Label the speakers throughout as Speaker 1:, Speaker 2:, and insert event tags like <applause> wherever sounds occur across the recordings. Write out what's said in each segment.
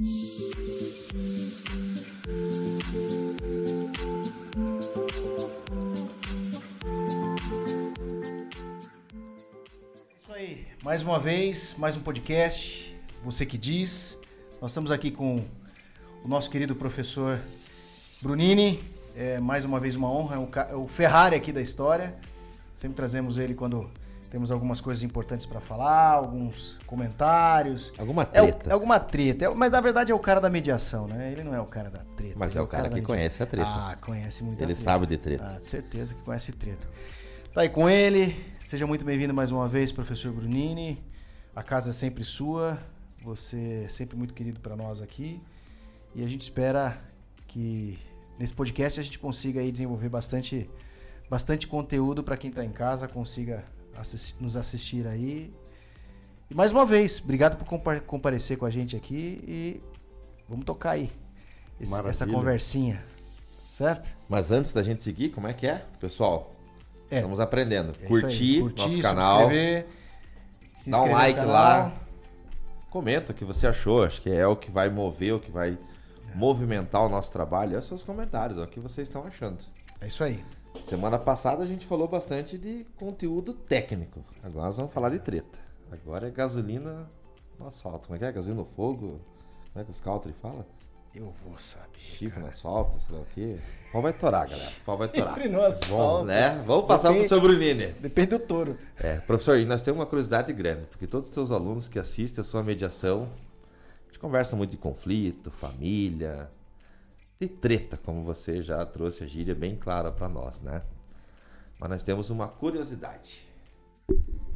Speaker 1: Isso aí, mais uma vez, mais um podcast. Você que diz. Nós estamos aqui com o nosso querido professor Brunini. É mais uma vez uma honra, é o, é o Ferrari aqui da história. Sempre trazemos ele quando temos algumas coisas importantes para falar, alguns comentários.
Speaker 2: Alguma
Speaker 1: É,
Speaker 2: treta.
Speaker 1: é alguma treta, é- mas na verdade é o cara da mediação, né? Ele não é o cara da treta.
Speaker 2: Mas
Speaker 1: ele
Speaker 2: é o cara
Speaker 1: da
Speaker 2: que conhece a treta.
Speaker 1: Ah, conhece muito
Speaker 2: Ele sabe de treta.
Speaker 1: Ah, certeza que conhece treta. Tá aí com ele. Seja muito bem-vindo mais uma vez, professor Brunini. A casa é sempre sua. Você é sempre muito querido para nós aqui. E a gente espera que nesse podcast a gente consiga aí desenvolver bastante, bastante conteúdo para quem está em casa, consiga nos assistir aí. E mais uma vez, obrigado por compa- comparecer com a gente aqui e vamos tocar aí esse- essa conversinha, certo?
Speaker 2: Mas antes da gente seguir, como é que é? Pessoal,
Speaker 1: É.
Speaker 2: estamos aprendendo.
Speaker 1: É
Speaker 2: curtir,
Speaker 1: Curtir,
Speaker 2: nosso canal,
Speaker 1: subscrever, se
Speaker 2: dá um
Speaker 1: inscrever
Speaker 2: like lá. Comenta o que você achou. Acho que é o que vai mover, o que vai movimentar o nosso trabalho. É os seus comentários, é o que vocês estão achando.
Speaker 1: É isso aí.
Speaker 2: Semana passada a gente falou bastante de conteúdo técnico. Agora nós vamos falar de treta. Agora é gasolina no asfalto. Como é que é? Gasolina no fogo? Como é que os country fala?
Speaker 1: Eu vou saber.
Speaker 2: Chifre no asfalto, sei lá o quê. O pau vai torar, galera. O pau vai torar.
Speaker 1: Chifre no asfalto.
Speaker 2: Vamos, né? Vamos passar
Speaker 1: Depende-
Speaker 2: pro seu Brunini.
Speaker 1: Depende do touro.
Speaker 2: É, professor, e nós temos uma curiosidade grande, porque todos os seus alunos que assistem a sua mediação, a gente conversa muito de conflito, família, de treta, como você já trouxe a gíria bem clara para nós, né? Mas nós temos uma curiosidade.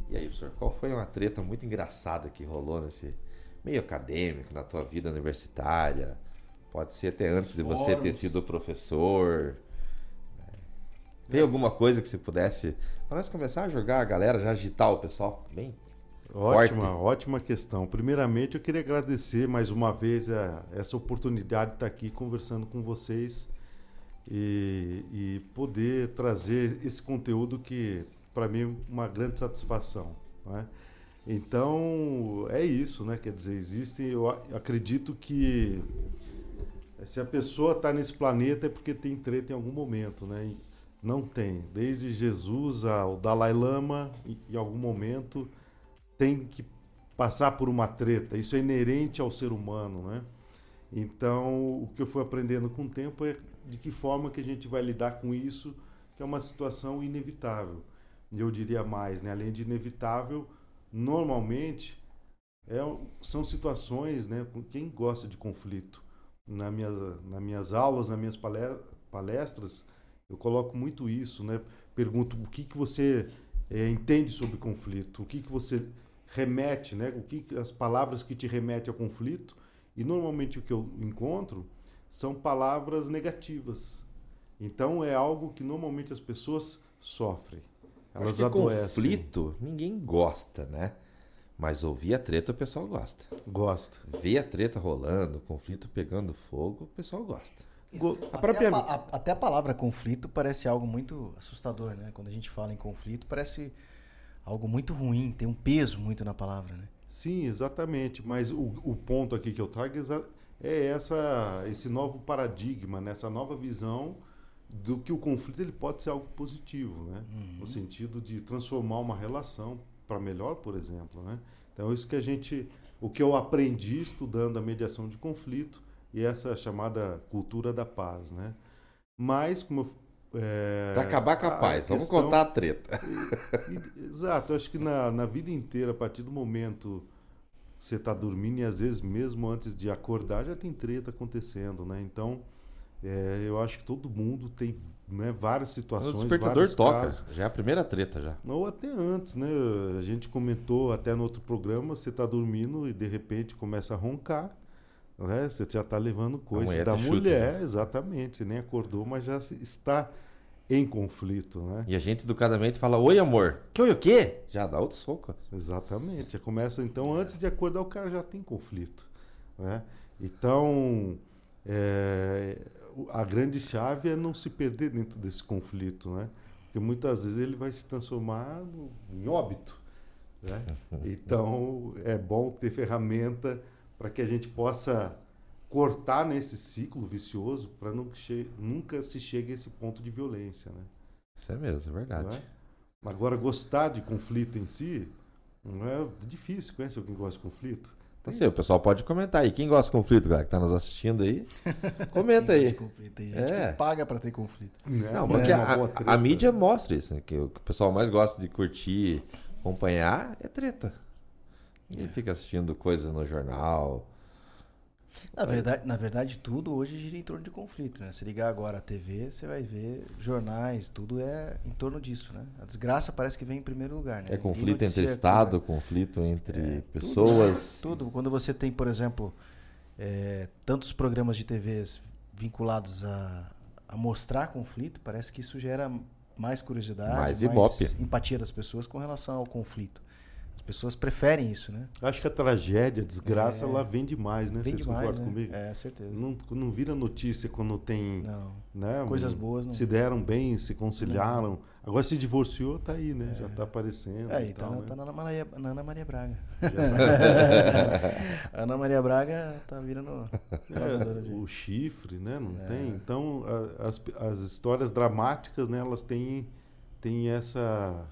Speaker 2: E aí, professor, qual foi uma treta muito engraçada que rolou nesse meio acadêmico, na tua vida universitária? Pode ser até antes de você ter sido professor. né? Tem alguma coisa que você pudesse. Para nós começar a jogar a galera, já agitar o pessoal bem?
Speaker 3: Ótima,
Speaker 2: Forte.
Speaker 3: ótima questão. Primeiramente, eu queria agradecer mais uma vez a- essa oportunidade de estar aqui conversando com vocês e, e poder trazer esse conteúdo que, para mim, é uma grande satisfação. não é? Então, é isso, né? Quer dizer, existe, eu acredito que se a pessoa está nesse planeta é porque tem treta em algum momento, né? E não tem. Desde Jesus ao Dalai Lama, em algum momento tem que passar por uma treta. Isso é inerente ao ser humano, né? Então, o que eu fui aprendendo com o tempo é de que forma que a gente vai lidar com isso, que é uma situação inevitável. Eu diria mais, né? Além de inevitável, normalmente é, são situações, né? Quem gosta de conflito? Na minha, nas minhas aulas, nas minhas pale- palestras, eu coloco muito isso, né? Pergunto o que, que você eh, entende sobre conflito, o que, que você remete, né? O que as palavras que te remetem ao conflito e normalmente o que eu encontro são palavras negativas. Então é algo que normalmente as pessoas sofrem. Elas
Speaker 2: Acho que
Speaker 3: adoecem.
Speaker 2: conflito ninguém gosta, né? Mas ouvir a treta o pessoal gosta.
Speaker 3: Gosta.
Speaker 2: Ver a treta rolando, o conflito pegando fogo, o pessoal gosta.
Speaker 3: Go-
Speaker 2: A
Speaker 1: Até,
Speaker 2: própria-
Speaker 1: a, a- até a palavra conflito parece algo muito assustador, né? Quando a gente fala em conflito, parece algo muito ruim, tem um peso muito na palavra, né?
Speaker 3: Sim, exatamente. Mas o, o ponto aqui que eu trago é é essa, esse novo paradigma, né? essa nova visão do que o conflito ele pode ser algo positivo, né?
Speaker 1: Uhum.
Speaker 3: no sentido de transformar uma relação para melhor, por exemplo. Né? Então, isso que a gente, o que eu aprendi estudando a mediação de conflito e essa chamada cultura da paz, né? Mas como eu, é,
Speaker 2: Pra acabar com a paz, vamos
Speaker 3: questão-
Speaker 2: contar a treta.
Speaker 3: e- Exato, eu acho que na, na vida inteira, a partir do momento que você está dormindo, e às vezes mesmo antes de acordar, já tem treta acontecendo, né? Então, é, eu acho que todo mundo tem né, várias
Speaker 2: O
Speaker 3: situações.
Speaker 2: despertador
Speaker 3: vários
Speaker 2: toca.
Speaker 3: casos.
Speaker 2: Já é a primeira treta já.
Speaker 3: Ou até antes, né? A gente comentou até no outro programa, você está dormindo e de repente começa a roncar. Né? Você já está levando coisa da
Speaker 2: chuta,
Speaker 3: mulher, exatamente. Você nem acordou, mas já está em conflito, né?
Speaker 2: E a gente educadamente fala, oi amor. Que oi o quê? Já dá outro soco.
Speaker 3: Exatamente. Já começa, então, antes de acordar, o cara já tem conflito. Né? Então, é, a grande chave é não se perder dentro desse conflito, né? Porque muitas vezes ele vai se transformar no- em óbito. Né? <laughs> Então, é bom ter ferramenta para que a gente possa cortar nesse ciclo vicioso para nunca se chegue a esse ponto de violência, né?
Speaker 2: Isso é mesmo, é verdade. É?
Speaker 3: Agora, gostar de conflito em si, não é difícil. Conhece alguém que gosta de conflito?
Speaker 2: Tem... Assim, o pessoal pode comentar aí. Quem gosta de conflito, galera, que está nos assistindo aí, <laughs> comenta aí.
Speaker 1: Tem gente é. que paga para ter conflito.
Speaker 2: Não, não porque é a, a, mídia mostra isso, né? que o que o pessoal mais gosta de curtir, acompanhar, é treta. E é. fica assistindo coisa no jornal,
Speaker 1: na verdade, na verdade, tudo hoje gira em torno de conflito, né? Se ligar agora a TV, você vai ver jornais, tudo é em torno disso, né? A desgraça parece que vem em primeiro lugar, né?
Speaker 2: É conflito entre Estado, conflito entre é, pessoas.
Speaker 1: Tudo, <laughs> tudo, Quando você tem, por exemplo, é, tantos programas de TVs vinculados a, a mostrar conflito, parece que isso gera mais curiosidade, mais, mais empatia das pessoas com relação ao conflito. As pessoas preferem isso, né?
Speaker 3: Acho que a tragédia, a desgraça, é, ela vem demais, né?
Speaker 1: Vocês demais, concordam né? comigo? É, certeza.
Speaker 3: Não, não vira notícia quando tem.
Speaker 1: Não.
Speaker 3: Né,
Speaker 1: Coisas boas, não.
Speaker 3: Se deram bem, se conciliaram. Não. Agora se divorciou, tá aí, né? É. Já tá aparecendo.
Speaker 1: É, e tá,
Speaker 3: tal,
Speaker 1: na,
Speaker 3: né?
Speaker 1: tá na, Ana Maria, na Ana Maria Braga. <laughs> a Ana Maria Braga tá virando.
Speaker 3: É, o chifre, né? Não é. tem. Então, a, as, as histórias dramáticas, né? Elas têm, têm essa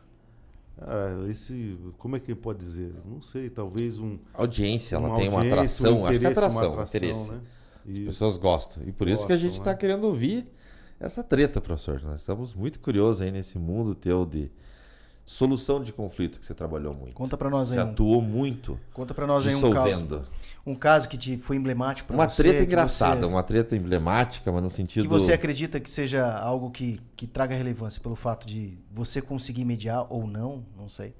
Speaker 3: ah, esse, como é que pode dizer? Não sei, talvez um.
Speaker 2: Audiência, ela tem uma atração, um acho que é atração, atração interesse. Né? As pessoas gostam. E por gostam, isso que a gente está né? querendo ouvir essa treta, professor. Nós estamos muito curiosos aí nesse mundo teu de solução de conflito que você trabalhou muito.
Speaker 1: Conta para nós aí. Você
Speaker 2: um... atuou muito.
Speaker 1: Conta para nós aí um caso um caso que te foi emblemático para
Speaker 2: você? Uma treta engraçada, você, uma treta emblemática, mas no sentido.
Speaker 1: Que você acredita que seja algo que, que traga relevância pelo fato de você conseguir mediar ou não, não sei.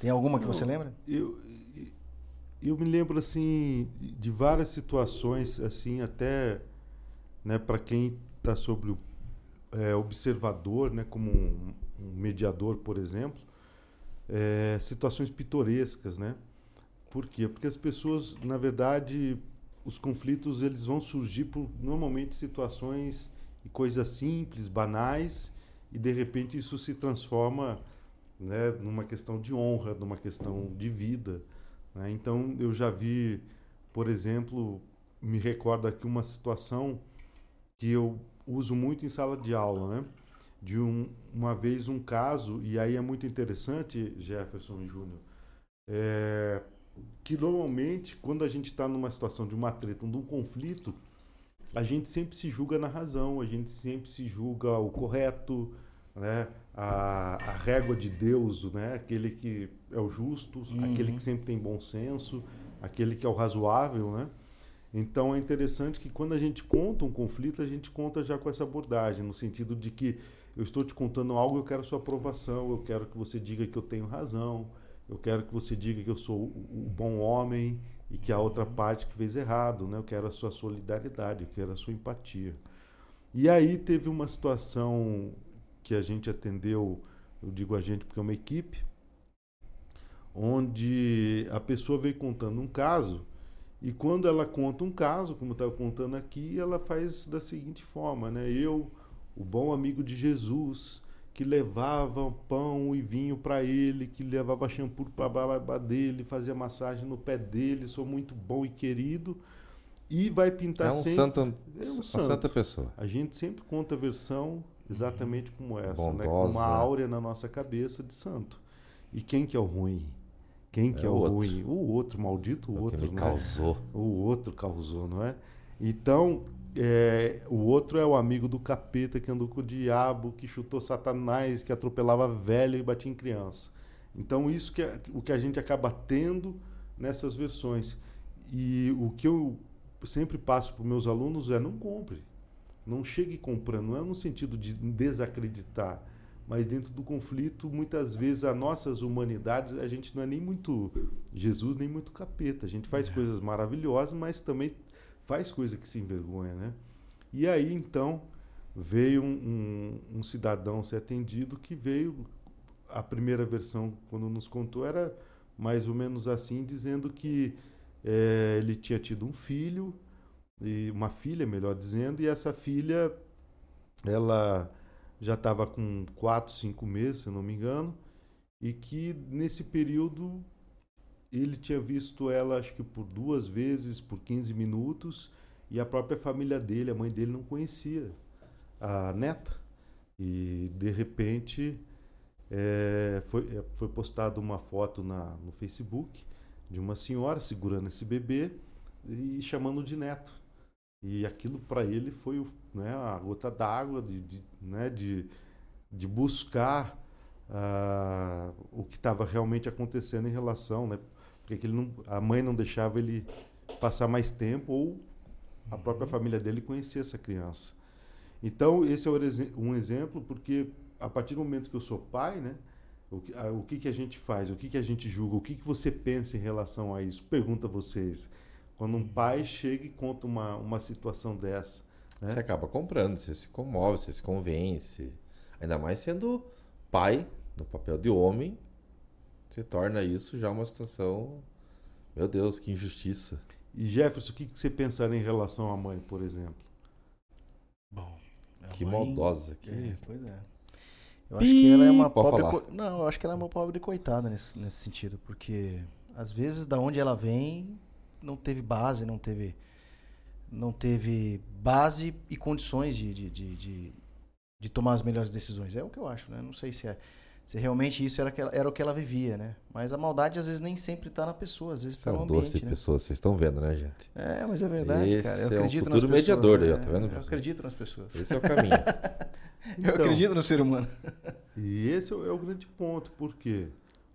Speaker 1: Tem alguma que você lembra?
Speaker 3: Eu, eu me lembro assim de várias situações, assim, até né, para quem está sobre o é, observador, né, como um, um mediador, por exemplo, é, situações pitorescas, né? Por quê? Porque as pessoas, na verdade, os conflitos eles vão surgir por normalmente situações e coisas simples, banais, e de repente isso se transforma né, numa questão de honra, numa questão de vida. Né? Então eu já vi, por exemplo, me recordo aqui uma situação que eu uso muito em sala de aula, né? De um, uma vez um caso, e aí é muito interessante, Jefferson Júnior, é, que normalmente, quando a gente está numa situação de uma treta, de um conflito, a gente sempre se julga na razão, a gente sempre se julga o correto, né? a, a régua de Deus, né? aquele que é o justo, uhum. aquele que sempre tem bom senso, aquele que é o razoável. Né? Então é interessante que quando a gente conta um conflito, a gente conta já com essa abordagem, no sentido de que eu estou te contando algo, eu quero sua aprovação, eu quero que você diga que eu tenho razão, eu quero que você diga que eu sou o bom homem e que a outra parte que fez errado, né? Eu quero a sua solidariedade, eu quero a sua empatia. E aí teve uma situação que a gente atendeu, eu digo a gente porque é uma equipe, onde a pessoa veio contando um caso e quando ela conta um caso, como estava contando aqui, ela faz da seguinte forma, né? Eu, o bom amigo de Jesus, que levava pão e vinho para ele, que levava shampoo para a barba dele, fazia massagem no pé dele, sou muito bom e querido. E vai pintar
Speaker 2: é
Speaker 3: um sempre.
Speaker 2: Santo, é um santo. santa pessoa.
Speaker 3: A gente sempre conta a versão exatamente como essa, né? com uma áurea na nossa cabeça de santo. E quem que é o ruim? Quem que é, é o outro. ruim? O outro, maldito o, o outro. Que
Speaker 2: me né? causou.
Speaker 3: O outro causou, não é? Então, é, o outro é o amigo do capeta que andou com o diabo, que chutou Satanás, que atropelava velho e batia em criança. Então, isso que é o que a gente acaba tendo nessas versões. E o que eu sempre passo para os meus alunos é: não compre. Não chegue comprando. Não é no sentido de desacreditar, mas dentro do conflito, muitas vezes, as nossas humanidades, a gente não é nem muito Jesus, nem muito capeta. A gente faz é. coisas maravilhosas, mas também faz coisa que se envergonha, né? E aí, então, veio um, um, um, cidadão ser atendido que veio, a primeira versão, quando nos contou, era mais ou menos assim, dizendo que é, ele tinha tido um filho, e uma filha, melhor dizendo, e essa filha, ela já estava com 4, 5 meses, se não me engano, e que nesse período ele tinha visto ela, acho que por duas vezes, por 15 minutos, e a própria família dele, a mãe dele não conhecia a neta. E de repente é, foi, é, foi postada uma foto na, no Facebook de uma senhora segurando esse bebê e chamando de neto. E aquilo para ele foi né, a gota d'água de, de, né, de, de buscar uh, o que estava realmente acontecendo em relação, né? Porque ele não, a mãe não deixava ele passar mais tempo ou a própria uhum. família dele conhecer essa criança. Então, esse é um exemplo, porque a partir do momento que eu sou pai, né, o que, a, o que, que a gente faz, o que, que a gente julga, o que, que você pensa em relação a isso? Pergunta a vocês. Quando um pai chega e conta uma, uma situação dessa.
Speaker 2: Né? Você acaba comprando, você se comove, você se convence. Ainda mais sendo pai, no papel de homem, você torna isso já uma situação. Meu Deus, que injustiça.
Speaker 3: E Jefferson, o que, que você pensaria em relação à mãe, por exemplo?
Speaker 1: Bom,
Speaker 2: que mãe... maldosa.
Speaker 1: Que... É, pois é. Eu acho que ela é uma pobre. Co... Não, eu acho que ela é uma pobre coitada nesse, nesse sentido, porque às vezes da onde ela vem não teve base, não teve não teve base e condições de, de, de, de, de tomar as melhores decisões. É o que eu acho, né? Não sei se é se realmente isso era, era o que ela vivia, né? Mas a maldade às vezes nem sempre está na pessoa, às vezes está é no ambiente. doce
Speaker 2: né? pessoas, vocês estão vendo, né, gente?
Speaker 1: É, mas é verdade, Esse cara. Eu é acredito
Speaker 2: um futuro
Speaker 1: nas
Speaker 2: mediador
Speaker 1: pessoas,
Speaker 2: aí, ó, tá vendo?
Speaker 1: Eu acredito nas pessoas.
Speaker 2: Esse é o caminho. <laughs>
Speaker 1: eu então, acredito no ser humano. <laughs>
Speaker 3: e esse é o grande ponto, por quê?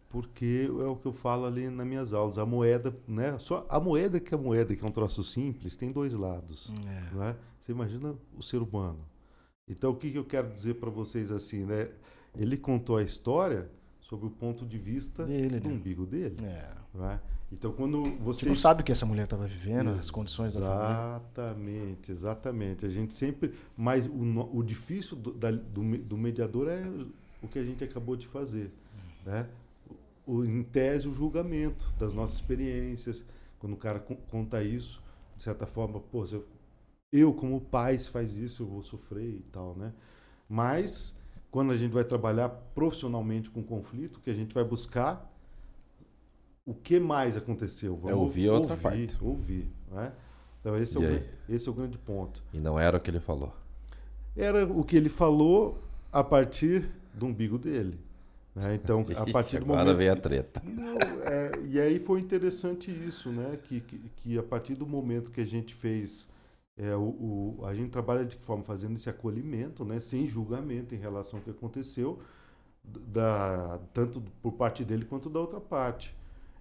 Speaker 3: Porque é o que eu falo ali nas minhas aulas. A moeda, né? Só a moeda que é a moeda, que é um troço simples, tem dois lados. É. Né? Você imagina o ser humano. Então, o que, que eu quero dizer para vocês assim, né? Ele contou a história sob o ponto de vista dele, do né? umbigo dele. É. Né? Então, quando você. Você
Speaker 1: não sabe o que essa mulher estava vivendo, as condições da família.
Speaker 3: Exatamente, exatamente. A gente sempre. Mas o, o difícil do, da, do, do, mediador é o que a gente acabou de fazer. Né? O, em tese, o julgamento das nossas experiências. Quando o cara conta isso, de certa forma, pô, eu, eu como pai, se faz isso, eu vou sofrer e tal, né? Mas quando a gente vai trabalhar profissionalmente com conflito, que a gente vai buscar o que mais aconteceu.
Speaker 2: Vamos é ouvir a outra
Speaker 3: ouvir,
Speaker 2: parte.
Speaker 3: Ouvir. Né? Então, esse é, o, esse é o grande ponto.
Speaker 2: E não era o que ele falou?
Speaker 3: Era o que ele falou a partir do umbigo dele. Né? Então, a <laughs> partir do
Speaker 2: agora
Speaker 3: momento.
Speaker 2: veio a treta.
Speaker 3: Não, é, e aí foi interessante isso, né? Que, que, que a partir do momento que a gente fez é, o, o, a gente trabalha de que forma? Fazendo esse acolhimento, né, sem julgamento em relação ao que aconteceu, da, tanto por parte dele quanto da outra parte.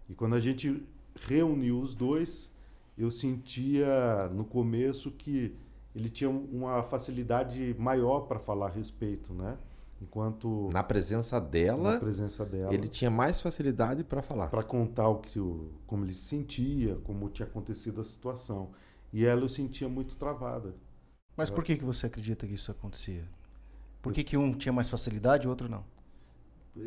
Speaker 3: E quando a gente reuniu os dois, eu sentia no começo que ele tinha uma facilidade maior para falar a respeito, né? Enquanto
Speaker 2: na presença dela,
Speaker 3: na presença dela,
Speaker 2: ele tinha mais facilidade para falar,
Speaker 3: para contar o que o, como ele se sentia, como tinha acontecido a situação. E ela eu sentia muito travada.
Speaker 1: Mas por que, que você acredita que isso acontecia? Por que, que um tinha mais facilidade e o outro não?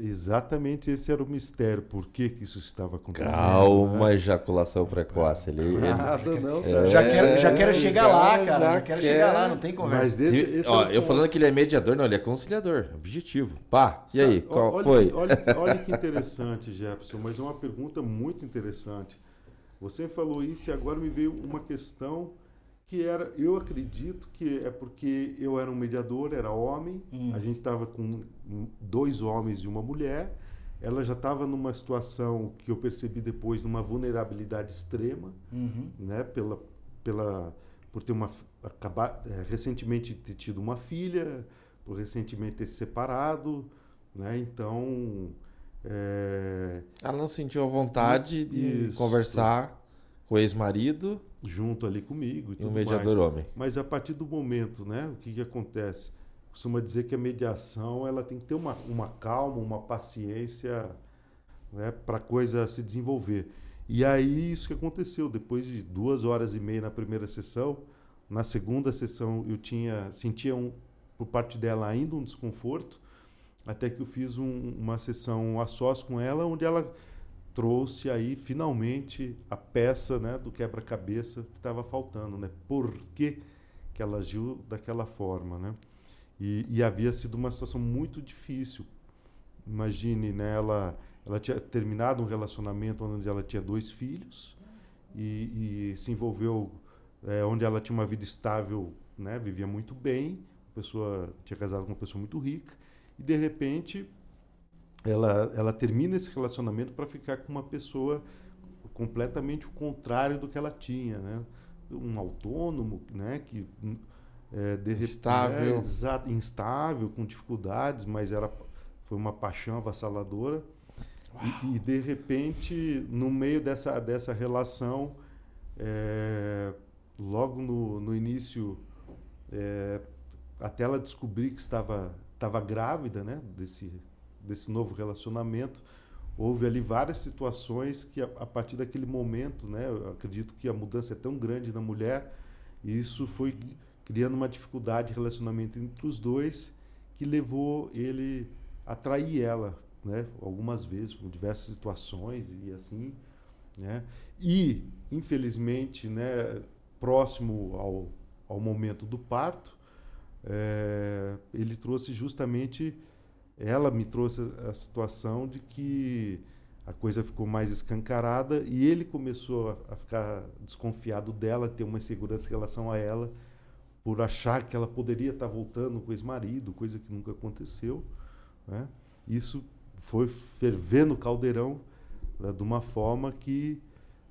Speaker 3: Exatamente esse era o mistério. Por que, que isso estava acontecendo?
Speaker 2: Calma, né? ejaculação precoce. Ele,
Speaker 3: Nada,
Speaker 2: ele...
Speaker 3: não,
Speaker 1: cara. É, já quero, já quero chegar lá, cara. Já, já quero quer... chegar lá, não tem conversa. Mas
Speaker 2: esse, esse ó, é eu ponto. falando que ele é mediador, não, ele é conciliador. Objetivo. Pá, e aí, qual
Speaker 3: olha,
Speaker 2: foi?
Speaker 3: Olha, olha que interessante, Jefferson, mas é uma pergunta muito interessante. Você falou isso e agora me veio uma questão que era, eu acredito que é porque eu era um mediador, era homem, hum. a gente estava com dois homens e uma mulher, ela já estava numa situação que eu percebi depois, numa vulnerabilidade extrema, uhum. né, pela, pela, por ter uma, acabar, é, recentemente ter tido uma filha, por recentemente ter se separado, né, então é...
Speaker 2: Ela não sentiu a vontade de Isso. conversar com o ex-marido.
Speaker 3: Junto ali comigo. E,
Speaker 2: e um mediador
Speaker 3: mais.
Speaker 2: homem.
Speaker 3: Mas a partir do momento, né? O que, que acontece? Costuma dizer que a mediação ela tem que ter uma, uma calma, uma paciência né, para a coisa se desenvolver. E aí isso que aconteceu. Depois de duas horas e meia na primeira sessão, na segunda sessão eu tinha sentia um, por parte dela ainda um desconforto até que eu fiz um, uma sessão a sós com ela, onde ela trouxe aí finalmente a peça né, do quebra-cabeça que estava faltando. Né? Por que, que ela agiu daquela forma? Né? E, e, havia sido uma situação muito difícil. Imagine, né, ela, ela tinha terminado um relacionamento onde ela tinha dois filhos e, e se envolveu é, onde ela tinha uma vida estável, né, vivia muito bem, pessoa tinha casado com uma pessoa muito rica e de repente ela ela termina esse relacionamento para ficar com uma pessoa completamente o contrário do que ela tinha, né? Um autônomo, né, que é, de
Speaker 2: Instável.
Speaker 3: É, exato, instável, com dificuldades, mas era foi uma paixão avassaladora. E, e, de repente, no meio dessa, dessa relação, é, logo no, no início, é, até ela descobrir que estava, estava grávida né, desse, desse novo relacionamento, houve ali várias situações que, a, a partir daquele momento, né, acredito que a mudança é tão grande na mulher, e isso foi criando uma dificuldade de relacionamento entre os dois que levou ele a trair ela, né? Algumas vezes, por diversas situações e assim, né? E, infelizmente, né, próximo ao, ao momento do parto, é, ele trouxe justamente, ela me trouxe a situação de que a coisa ficou mais escancarada e ele começou a, a ficar desconfiado dela, ter uma insegurança em relação a ela, por achar que ela poderia estar voltando com o ex-marido, coisa que nunca aconteceu. Né? Isso foi fervendo o caldeirão né, de uma forma que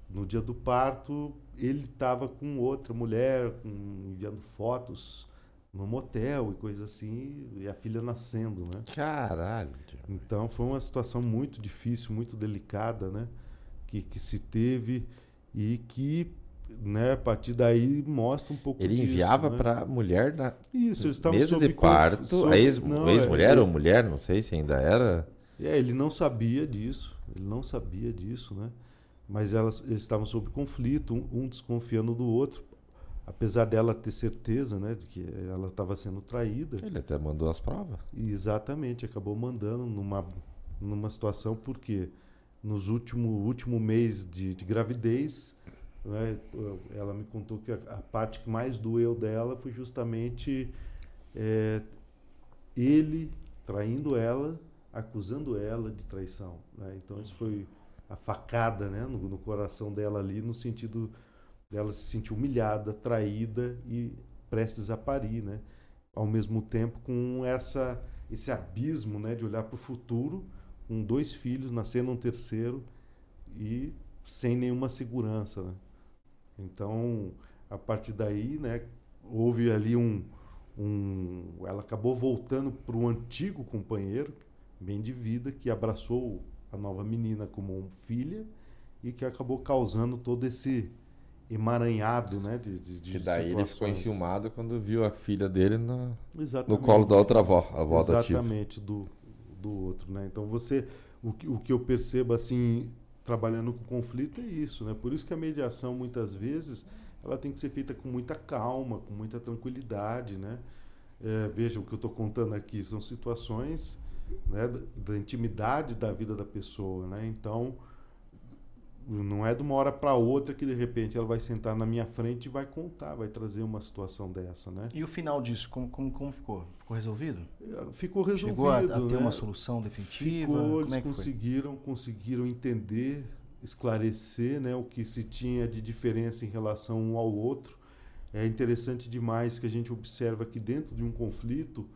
Speaker 3: no dia do parto ele estava com outra mulher, com, enviando fotos no motel e coisa assim, e a filha nascendo, né?
Speaker 2: Caralho.
Speaker 3: Então foi uma situação muito difícil, muito delicada, né? Que, que se teve e que né, a partir daí mostra um pouco
Speaker 2: Ele
Speaker 3: disso,
Speaker 2: enviava
Speaker 3: né?
Speaker 2: para mulher na
Speaker 3: Isso, eles estavam
Speaker 2: mesa de parto,
Speaker 3: sob-
Speaker 2: a ex- ex-mulher
Speaker 3: é,
Speaker 2: ou mulher, não sei se ainda era.
Speaker 3: É, ele não sabia disso, ele não sabia disso, né? Mas elas, eles estavam sob conflito, um, um desconfiando do outro, apesar dela ter certeza, né, de que ela estava sendo traída.
Speaker 2: Ele até mandou as provas.
Speaker 3: Exatamente, acabou mandando numa, numa situação porque nos último último mês de, de gravidez, né, ela me contou que a, a parte que mais doeu dela foi justamente é, ele traindo ela, acusando ela de traição. Né? Então isso foi a facada né, no, no coração dela ali, no sentido dela se sentir humilhada, traída e prestes a parir, né? Ao mesmo tempo com essa esse abismo, né, de olhar para o futuro, com dois filhos, nascendo um terceiro e sem nenhuma segurança, né? Então, a partir daí, né, houve ali um, um ela acabou voltando para o antigo companheiro, bem de vida, que abraçou a nova menina como filha e que acabou causando todo esse emaranhado, né, de, de, de
Speaker 2: Que daí ele ficou
Speaker 3: situações.
Speaker 2: enciumado quando viu a filha dele no
Speaker 3: Exatamente.
Speaker 2: colo da outra avó, a avó adotiva.
Speaker 3: Exatamente, do, do outro, né? Então você, o que, o que eu percebo assim, trabalhando com conflito é isso, né? Por isso que a mediação muitas vezes ela tem que ser feita com muita calma, com muita tranquilidade, né? É, veja o que eu estou contando aqui são situações né, da, da intimidade da vida da pessoa, né? Então não é de uma hora para outra que de repente ela vai sentar na minha frente e vai contar, vai trazer uma situação dessa, né?
Speaker 1: E o final disso, como, como, como ficou? Ficou resolvido?
Speaker 3: Ficou resolvido.
Speaker 1: Chegou a, a ter
Speaker 3: né?
Speaker 1: uma solução definitiva?
Speaker 3: Ficou,
Speaker 1: como
Speaker 3: eles
Speaker 1: é que foi?
Speaker 3: conseguiram, conseguiram entender, esclarecer né, o que se tinha de diferença em relação um ao outro. É interessante demais que a gente observa que dentro de um conflito,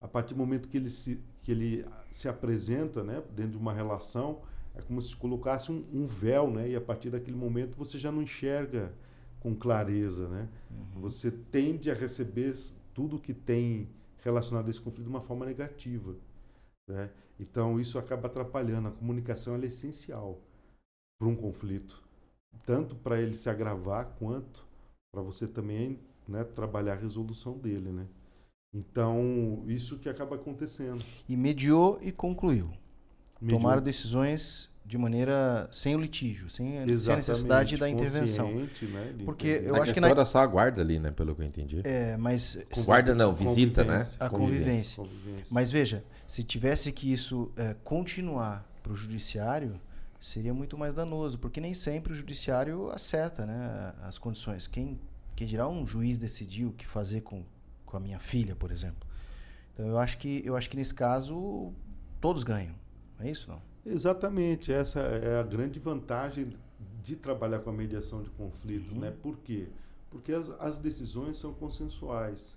Speaker 3: a partir do momento que ele se, que ele se apresenta né, dentro de uma relação, é como se colocasse um, um véu, né, e a partir daquele momento você já não enxerga com clareza. Né?
Speaker 1: Uhum.
Speaker 3: Você tende a receber tudo que tem relacionado a esse conflito de uma forma negativa. Né? Então isso acaba atrapalhando. A comunicação é essencial para um conflito, tanto para ele se agravar quanto para você também né, trabalhar a resolução dele, né? Então isso que acaba acontecendo.
Speaker 1: E mediou e concluiu.
Speaker 3: Mediu-
Speaker 1: Tomaram decisões de maneira sem o litígio, sem, sem a necessidade da intervenção.
Speaker 3: né,
Speaker 1: Porque eu
Speaker 2: a
Speaker 1: acho que na-
Speaker 2: era só a guarda ali, né? Pelo que eu entendi.
Speaker 1: É, mas
Speaker 2: Guarda não, visita, né?
Speaker 1: A convivência.
Speaker 3: Convivência.
Speaker 1: Mas veja, se tivesse que isso é, continuar para o judiciário, seria muito mais danoso, porque nem sempre o judiciário acerta né, as condições. Quem, quem dirá um juiz decidir o que fazer com, com a minha filha, por exemplo. Então eu acho que eu acho que nesse caso todos ganham. É isso não?
Speaker 3: Exatamente, essa é a grande vantagem de trabalhar com a mediação de conflito,
Speaker 1: Uhum.
Speaker 3: né? Por quê? Porque as, as decisões são consensuais.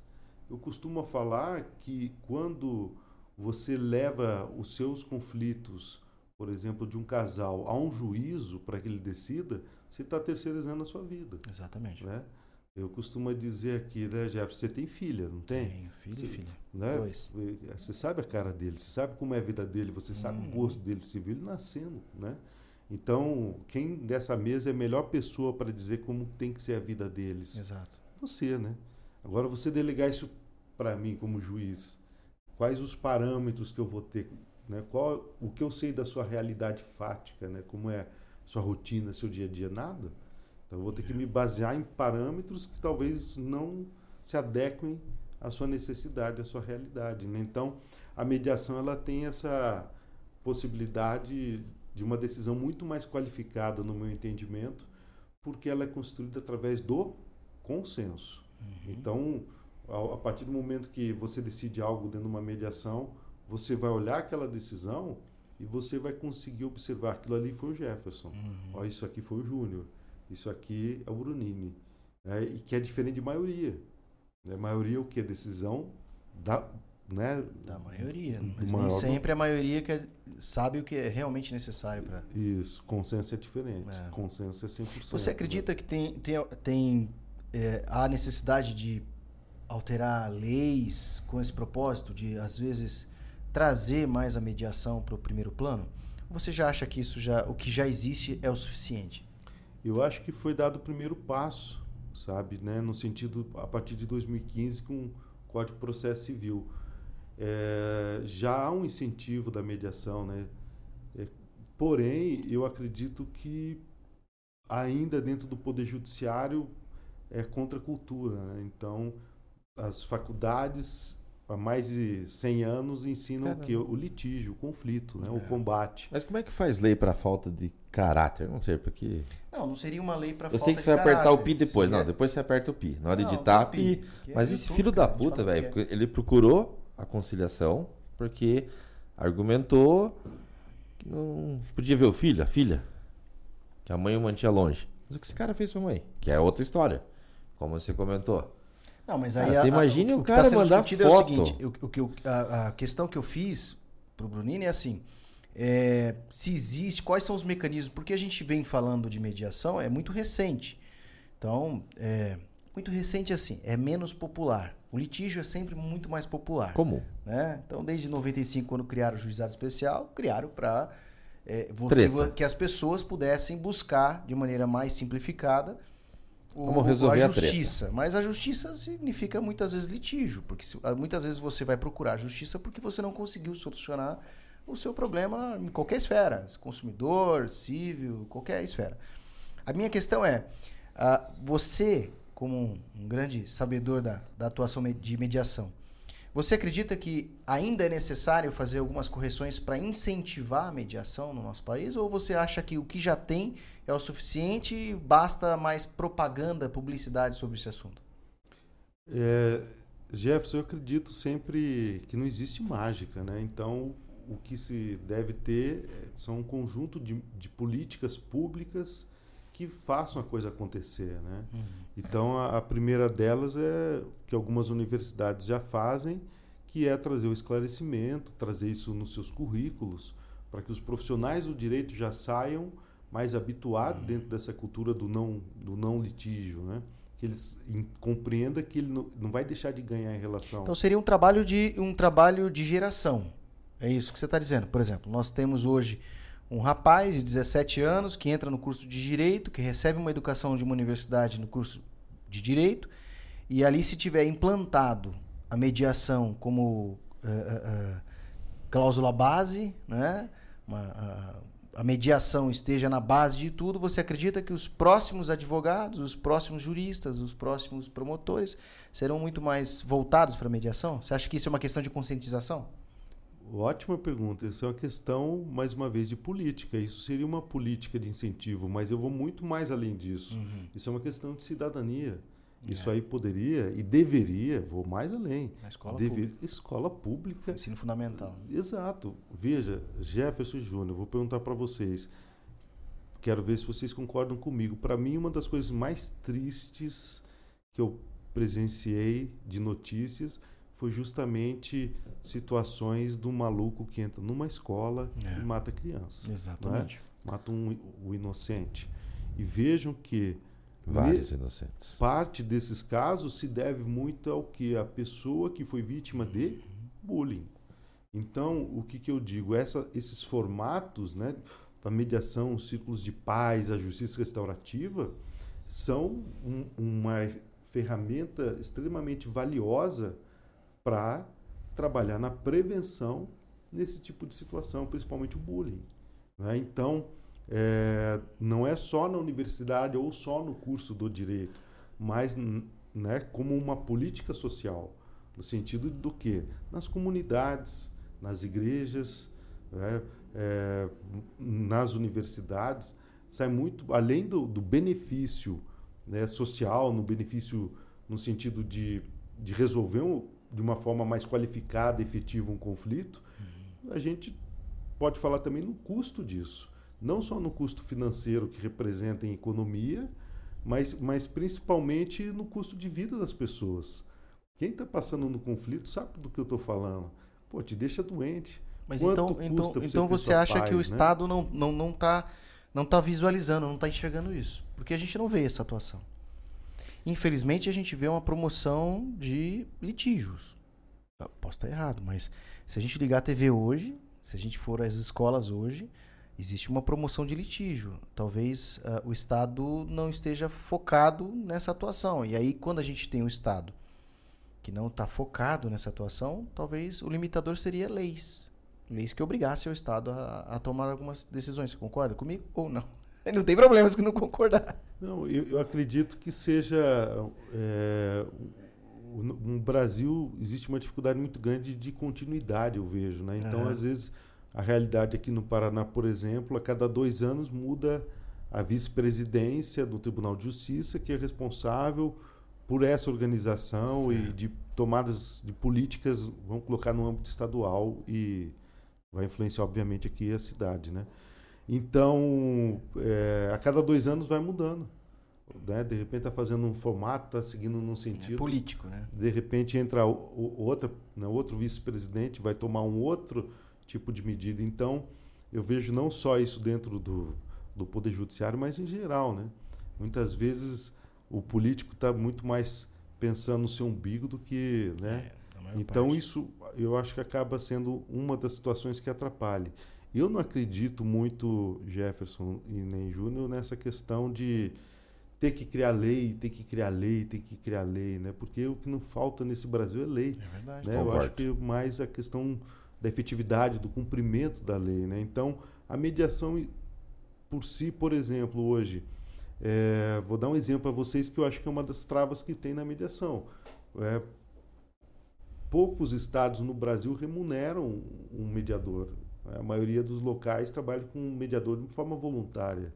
Speaker 3: Eu costumo falar que quando você leva os seus conflitos, por exemplo, de um casal a um juízo para que ele decida, você está terceirizando a sua vida.
Speaker 1: Exatamente.
Speaker 3: Né? Eu costumo dizer aqui, né, Jeff, você tem filha, não tem?
Speaker 1: Tenho, filho
Speaker 3: Você-
Speaker 1: e filha.
Speaker 3: Né?
Speaker 1: Dois.
Speaker 3: Você sabe a cara dele, você sabe como é a vida dele, você sabe
Speaker 1: Uhum.
Speaker 3: o gosto dele, você viu ele nascendo, né? Então, quem dessa mesa é a melhor pessoa para dizer como tem que ser a vida deles?
Speaker 1: Exato.
Speaker 3: Você, né? Agora, você delegar isso para mim como juiz, quais os parâmetros que eu vou ter, né? Qual o que eu sei da sua realidade fática, né? Como é sua rotina, seu dia a dia, nada. Então, eu vou ter que me basear em parâmetros que talvez não se adequem à sua necessidade, à sua realidade. Né? Então, a mediação ela tem essa possibilidade de uma decisão muito mais qualificada, no meu entendimento, porque ela é construída através do consenso. Então, a, a partir do momento que você decide algo dentro de uma mediação, você vai olhar aquela decisão e você vai conseguir observar aquilo ali foi o Jefferson, ó, isso aqui foi o Júnior, isso aqui é o Brunini, né? e que é diferente de maioria. Né? Maioria é o que? Decisão da, né?
Speaker 1: Da maioria.
Speaker 3: Do
Speaker 1: Mas
Speaker 3: maior
Speaker 1: nem sempre a maioria que sabe o que é realmente necessário para.
Speaker 3: Isso, consenso é diferente.
Speaker 1: É.
Speaker 3: Consenso é 100%.
Speaker 1: Você acredita que tem, tem, tem é, há necessidade de alterar leis com esse propósito de às vezes trazer mais a mediação para o primeiro plano? Ou você já acha que isso já o que já existe é o suficiente?
Speaker 3: Eu acho que foi dado o primeiro passo, sabe, né, no sentido a partir de 2015 com o Código de Processo Civil. É, já há um incentivo da mediação, né? É, porém, eu acredito que ainda dentro do poder judiciário é contra a cultura, né? Então, as faculdades há mais de 100 anos ensinam o que o litígio, o conflito, né, o
Speaker 1: É.
Speaker 3: combate.
Speaker 2: Mas como é que faz lei para falta de caráter? Não sei, porque.
Speaker 1: Não, não seria uma lei para
Speaker 2: Eu sei que
Speaker 1: de
Speaker 2: você vai apertar o pi depois.
Speaker 1: Seria-
Speaker 2: Não, depois você aperta o pi. Na hora de
Speaker 1: Não,
Speaker 2: digitar,
Speaker 1: do
Speaker 2: pi.
Speaker 1: é
Speaker 2: Mas
Speaker 1: do
Speaker 2: esse filho da
Speaker 1: cara, a gente
Speaker 2: puta,
Speaker 1: o
Speaker 2: velho,
Speaker 1: é.
Speaker 2: ele procurou a conciliação porque argumentou que não podia ver o filho, a filha, que a mãe o mantinha longe. Mas o que esse cara fez com a mãe? Que é outra história, como você comentou.
Speaker 1: Não, mas
Speaker 2: Cara,
Speaker 1: aí
Speaker 2: você
Speaker 1: a- a-
Speaker 2: imagine o
Speaker 1: que
Speaker 2: cara
Speaker 1: tá
Speaker 2: mandar foto.
Speaker 1: É o seguinte, o, o a, a questão que eu fiz pro Brunini é assim: é, se existe, quais são os mecanismos? Porque a gente vem falando de mediação é muito recente. Então, é muito recente assim, é menos popular. O litígio é sempre muito mais popular.
Speaker 2: Comum.
Speaker 1: né? Então, desde 95, quando criaram o juizado especial, criaram para
Speaker 2: Treta.
Speaker 1: que as pessoas pudessem buscar de maneira mais simplificada o-
Speaker 2: Como resolver
Speaker 1: a
Speaker 2: a
Speaker 1: justiça. Mas a justiça significa muitas vezes litígio, porque se- ah, muitas vezes você vai procurar a justiça porque você não conseguiu solucionar o seu problema em qualquer esfera, consumidor, civil, qualquer esfera. A minha questão é, ah, você, como um, um grande sabedor da, da atuação de mediação, você acredita que ainda é necessário fazer algumas correções para incentivar a mediação no nosso país? Ou você acha que o que já tem é o suficiente e basta mais propaganda, publicidade sobre esse assunto?
Speaker 3: É, Jefferson, eu acredito sempre que não existe mágica, né? Então, o que se deve ter é, são um conjunto de, de políticas públicas que façam a coisa acontecer, né? Então, a, a primeira delas é que algumas universidades já fazem, que é trazer o esclarecimento, trazer isso nos seus currículos, para que os profissionais do direito já saiam mais habituados dentro dessa cultura do não, do não litígio, né? Que eles compreendam que ele não, não vai deixar de ganhar em relação.
Speaker 1: Então seria um trabalho de um trabalho de geração. É isso que você está dizendo. Por exemplo, nós temos hoje um rapaz de 17 anos que entra no curso de direito, que recebe uma educação de uma universidade no curso de direito, e ali se tiver implantado a mediação como eh, eh, cláusula base, né? Uma, a mediação esteja na base de tudo, você acredita que os próximos advogados, os próximos juristas, os próximos promotores serão muito mais voltados para a mediação? Você acha que isso é uma questão de conscientização?
Speaker 3: Ótima pergunta. Isso é uma questão, mais uma vez, de política. Isso seria uma política de incentivo, mas eu vou muito mais além disso. Isso é uma questão de cidadania. Isso aí poderia e deveria, vou mais além.
Speaker 1: Na escola
Speaker 3: Dever- Escola pública.
Speaker 1: Ensino fundamental.
Speaker 3: Exato. Veja, Jefferson Júnior, vou perguntar para vocês. Quero ver se vocês concordam comigo. Para mim, uma das coisas mais tristes que eu presenciei de notícias foi justamente situações do maluco que entra numa escola
Speaker 1: É.
Speaker 3: e mata criança.
Speaker 1: Exatamente.
Speaker 3: Mata um, o inocente. E vejam que
Speaker 2: Vários inocentes.
Speaker 3: parte desses casos se deve muito ao que a pessoa que foi vítima de bullying. Então, o que, que eu digo? Essa, esses formatos né, da mediação, os círculos de paz, a justiça restaurativa, são um- uma ferramenta extremamente valiosa para trabalhar na prevenção nesse tipo de situação, principalmente o bullying. né? Então, é, não é só na universidade ou só no curso do direito, mas né, como uma política social, no sentido do que? Nas comunidades, nas igrejas, né, é, nas universidades, sai muito além do, do benefício né, social, no benefício no sentido de, de resolver um- de uma forma mais qualificada, efetiva um conflito, a gente pode falar também no custo disso. Não só no custo financeiro que representa em economia, mas, mas principalmente no custo de vida das pessoas. Quem está passando no conflito sabe do que eu estou falando. Pô, te deixa doente.
Speaker 1: Mas
Speaker 3: Quanto
Speaker 1: então, então,
Speaker 3: você
Speaker 1: então você acha que o
Speaker 3: paz, né?
Speaker 1: Estado não, não, não, tá, não tá visualizando, não tá enxergando isso. Porque a gente não vê essa atuação. Infelizmente, a gente vê uma promoção de litígios. Eu posso estar errado, mas se a gente ligar a TV hoje, se a gente for às escolas hoje, existe uma promoção de litígio. Talvez ah, o Estado não esteja focado nessa atuação. E aí, quando a gente tem um Estado que não está focado nessa atuação, talvez o limitador seria leis. Leis que obrigassem o Estado a, a tomar algumas decisões. Você concorda comigo ou não? <laughs> Não tem problema se não concordar.
Speaker 3: Não, eu, eu acredito que seja. É, no Brasil existe uma dificuldade muito grande de continuidade, eu vejo. Né? Então,
Speaker 1: Aham.
Speaker 3: às vezes, a realidade aqui no Paraná, por exemplo, a cada dois anos muda a vice-presidência do Tribunal de Justiça, que é responsável por essa organização e de tomadas de políticas, vamos colocar no âmbito estadual e vai influenciar, obviamente, aqui a cidade. Né? Então, é, a cada dois anos vai mudando. Né? De repente está fazendo um formato, está seguindo num
Speaker 1: É
Speaker 3: sentido.
Speaker 1: político, né?
Speaker 3: De repente entra o, o- outra, né, outro vice-presidente, vai tomar um outro tipo de medida. Então, eu vejo não só isso dentro do, do Poder Judiciário, mas em geral. Né? Muitas vezes o político está muito mais pensando no seu umbigo do que. Né?
Speaker 1: É,
Speaker 3: Então
Speaker 1: parte.
Speaker 3: isso eu acho que acaba sendo uma das situações que atrapalha. Eu não acredito muito, Jefferson e nem Júnior, nessa questão de ter que criar lei, ter que criar lei, ter que criar lei, né? Porque o que não falta nesse Brasil é lei.
Speaker 1: É verdade.
Speaker 3: Né? Eu acho que mais a questão da efetividade, do cumprimento da lei. Né? Então, a mediação por si, por exemplo, hoje, é, vou dar um exemplo para vocês que eu acho que é uma das travas que tem na mediação. É, poucos estados no Brasil remuneram um mediador. A maioria dos locais trabalha com um mediador de forma voluntária.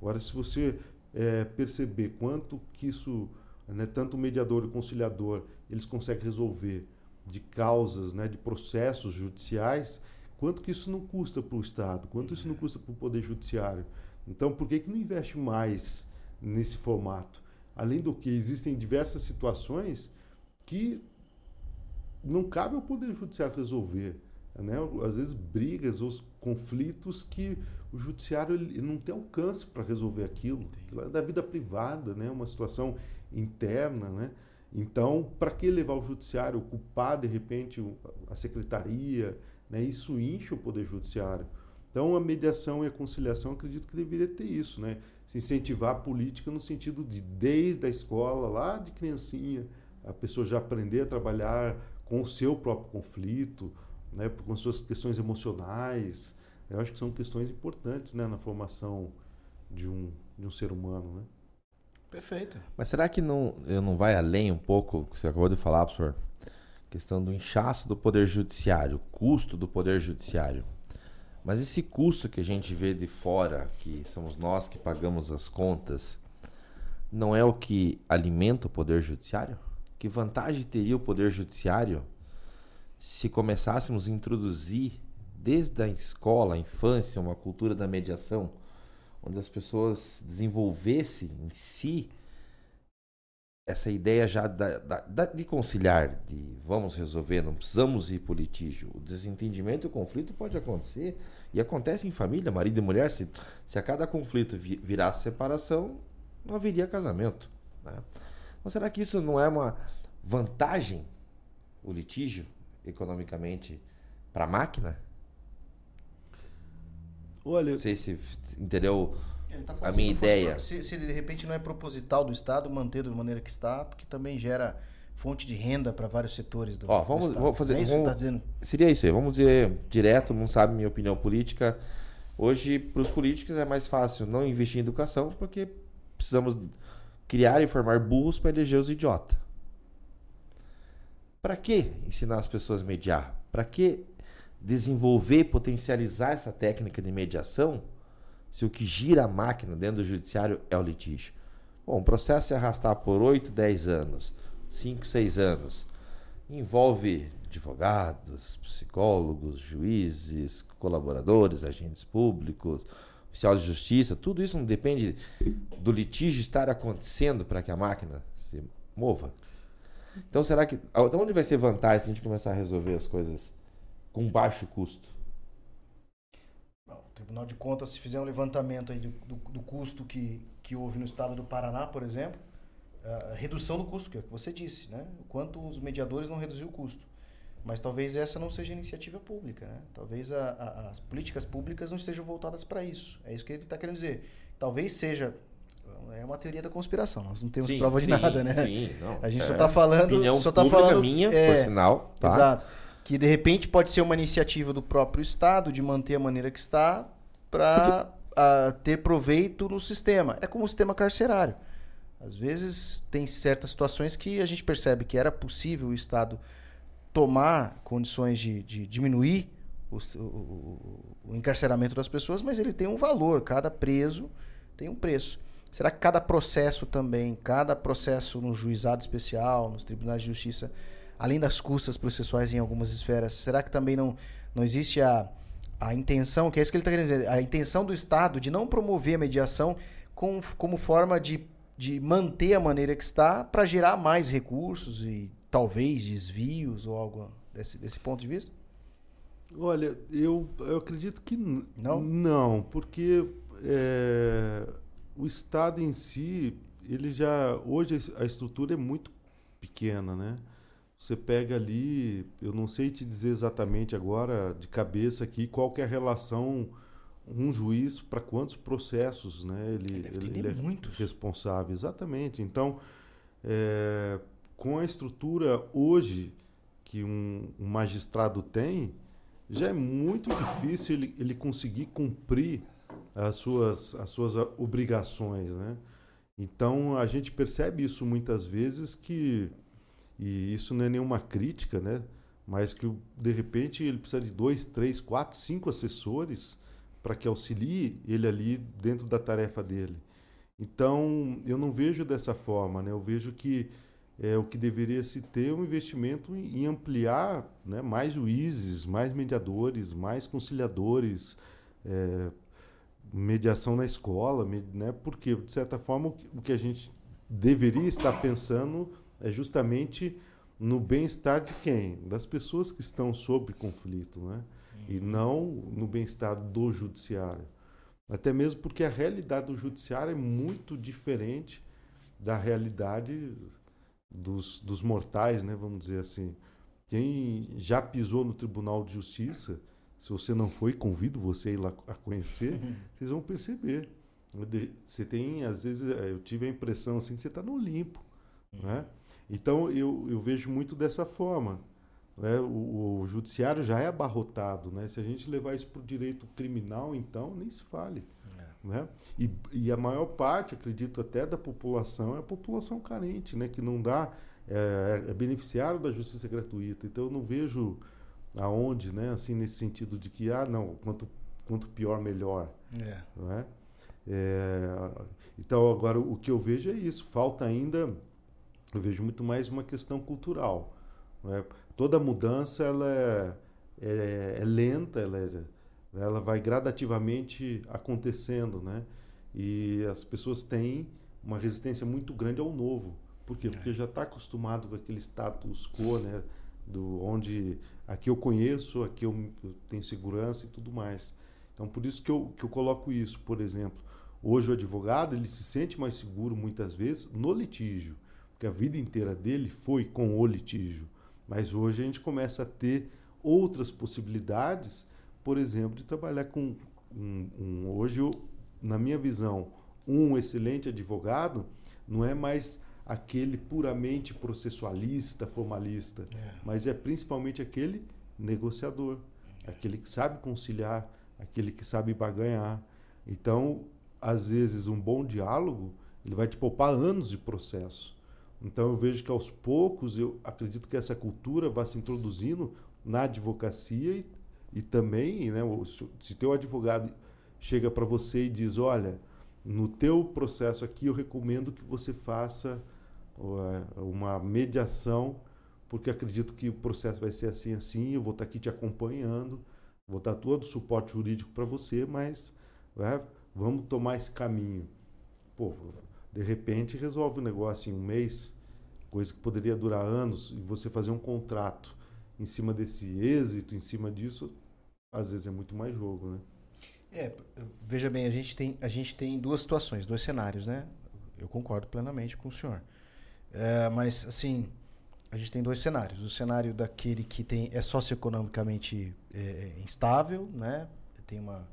Speaker 3: Agora, se você é, perceber quanto que isso, né, tanto o mediador e o conciliador, eles conseguem resolver de causas, né, de processos judiciais, quanto que isso não custa para o Estado, quanto isso não custa para o Poder Judiciário. Então, por que, que não investe mais nesse formato? Além do que, existem diversas situações que não cabe ao Poder Judiciário resolver. Né? Às vezes, brigas ou conflitos que o Judiciário não tem alcance para resolver aquilo. É da vida privada, né? uma situação interna. Né? Então, para que levar o Judiciário, ocupar, de repente, a Secretaria? Né? Isso incha o Poder Judiciário. Então, a mediação e a conciliação, acredito que deveria ter isso, né? Se incentivar a política no sentido de, desde a escola, lá de criancinha, a pessoa já aprender a trabalhar com o seu próprio conflito, né? com suas questões emocionais. Eu acho que são questões importantes né? na formação de um, de um ser humano, né?
Speaker 1: Perfeito.
Speaker 2: Mas será que não, eu não vai além um pouco, que você acabou de falar, professor? Questão do inchaço do poder judiciário, custo do poder judiciário. Mas esse custo que a gente vê de fora, que somos nós que pagamos as contas, não é o que alimenta o poder judiciário? Que vantagem teria o poder judiciário se começássemos a introduzir desde a escola, a infância, uma cultura da mediação, onde as pessoas desenvolvessem em si essa ideia já da, da, da, de conciliar, de vamos resolver, não precisamos ir para o litígio. O desentendimento e o conflito pode acontecer e acontece em família, marido e mulher. Se, se a cada conflito virasse separação, não haveria casamento. Né? Então, será que isso não é uma vantagem, o litígio, economicamente, para a máquina?
Speaker 3: Olha,
Speaker 2: não sei se entendeu
Speaker 1: Tá
Speaker 2: a minha ideia.
Speaker 1: se, se, de repente não é proposital do Estado manter da maneira que está, porque também gera fonte de renda para vários setores do,
Speaker 2: Ó, vamos,
Speaker 1: do Estado.
Speaker 2: vamos fazer.
Speaker 1: É isso
Speaker 2: vamos,
Speaker 1: que tá dizendo?
Speaker 2: Seria isso aí. Vamos dizer direto, não sabe minha opinião política. Hoje, para os políticos é mais fácil não investir em educação, porque precisamos criar e formar burros para eleger os idiotas. Para que ensinar as pessoas a mediar? Para que desenvolver potencializar essa técnica de mediação? se o que gira a máquina dentro do judiciário é o litígio. Bom, o processo se arrastar por 8, 10 anos, 5, 6 anos, envolve advogados, psicólogos, juízes, colaboradores, agentes públicos, oficial de justiça, tudo isso não depende do litígio estar acontecendo para que a máquina se mova. Então será que. Então onde vai ser vantagem se a gente começar a resolver as coisas com baixo custo?
Speaker 1: Tribunal de Contas, se fizer um levantamento aí do, do, do custo que, que houve no estado do Paraná, por exemplo, a redução do custo, que é o que você disse, né? O quanto os mediadores não reduziram o custo. Mas talvez essa não seja iniciativa pública, né? Talvez a, a, as políticas públicas não estejam voltadas para isso. É isso que ele está querendo dizer. Talvez seja é uma teoria da conspiração. Nós não temos sim, prova de sim, nada, né? Sim, não, a gente é, só está falando, opinião só tá falando
Speaker 2: minha, é, por sinal,
Speaker 1: tá? Exato que de repente pode ser uma iniciativa do próprio Estado de manter a maneira que está para ter proveito no sistema. É como o sistema carcerário. Às vezes tem certas situações que a gente percebe que era possível o Estado tomar condições de, de diminuir o, o, o, encarceramento das pessoas, mas ele tem um valor. Cada preso tem um preço. Será que cada processo também, cada processo no juizado especial, nos tribunais de justiça, além das custas processuais em algumas esferas, será que também não, não existe a, a intenção, que é isso que ele está querendo dizer, a intenção do Estado de não promover a mediação com, como forma de, de manter a maneira que está para gerar mais recursos e talvez desvios ou algo desse, desse ponto de vista?
Speaker 3: Olha, eu, eu acredito que não, não porque é, o Estado em si, ele já hoje a estrutura é muito pequena, né? Você pega ali, eu não sei te dizer exatamente agora de cabeça aqui qual é a relação um juiz para quantos processos, né? Ele, ele, ele é muitos. responsável, exatamente. Então, é, com a estrutura hoje que um, um, magistrado tem, já é muito difícil ele, ele conseguir cumprir as suas, as suas obrigações, né? Então a gente percebe isso muitas vezes que e isso não é nenhuma crítica, né? Mas que de repente ele precisa de dois, três, quatro, cinco assessores para que auxilie ele ali dentro da tarefa dele. Então eu não vejo dessa forma, né? Eu vejo que é o que deveria se ter um investimento em, em ampliar, né? Mais juízes, mais mediadores, mais conciliadores. É, mediação na escola, né? Porque de certa forma o que a gente deveria estar pensando é justamente no bem-estar de quem? Das pessoas que estão sob conflito, né? E uhum. não no bem-estar do judiciário. Até mesmo porque a realidade do judiciário é muito diferente da realidade dos, dos mortais, né? Vamos dizer assim. Quem já pisou no Tribunal de Justiça, se você não foi, convido você a ir lá a conhecer, vocês vão perceber. Você tem, às vezes, eu tive a impressão assim que você está no Olimpo, né? Então eu, eu vejo muito dessa forma. Né? O, o, judiciário já é abarrotado. Né? Se a gente levar isso para o direito criminal, então nem se fale. É. Né? E, e, a maior parte, acredito até, da população é a população carente, né? que não dá, é, é beneficiário da justiça gratuita. Então eu não vejo aonde, né? assim, nesse sentido de que, ah, não, quanto, quanto pior, melhor. É. Né? É, então, agora, o que eu vejo é isso. Falta ainda eu vejo muito mais uma questão cultural. É? Toda mudança ela é, é, é lenta, ela, é, ela vai gradativamente acontecendo, né? E as pessoas têm uma resistência muito grande ao novo. Por quê? Porque já está acostumado com aquele status quo, né? Do onde aqui eu conheço, aqui eu, tenho segurança e tudo mais. Então, por isso que eu, que eu coloco isso. Por exemplo, hoje o advogado ele se sente mais seguro muitas vezes no litígio, porque a vida inteira dele foi com o litígio. Mas hoje a gente começa a ter outras possibilidades, por exemplo, de trabalhar com um, um hoje eu, na minha visão, um excelente advogado não é mais aquele puramente processualista, formalista, é. mas é principalmente aquele negociador, é. aquele que sabe conciliar, aquele que sabe barganhar. Então, às vezes, um bom diálogo ele vai te poupar anos de processo. Então, eu vejo que aos poucos, eu acredito que essa cultura vai se introduzindo na advocacia e, e também, né, se teu advogado chega para você e diz, olha, no teu processo aqui eu recomendo que você faça uma mediação, porque acredito que o processo vai ser assim assim, eu vou estar aqui te acompanhando, vou dar todo o suporte jurídico para você, mas né, vamos tomar esse caminho. Pô, de repente resolve o negócio em um mês, coisa que poderia durar anos, e você fazer um contrato em cima desse êxito, em cima disso, às vezes é muito mais jogo, né?
Speaker 1: É, veja bem, a gente tem, a gente tem duas situações, dois cenários, né? Eu concordo plenamente com o senhor. É, mas, assim, a gente tem dois cenários. O cenário daquele que tem, é socioeconomicamente é, é, instável, né? tem uma,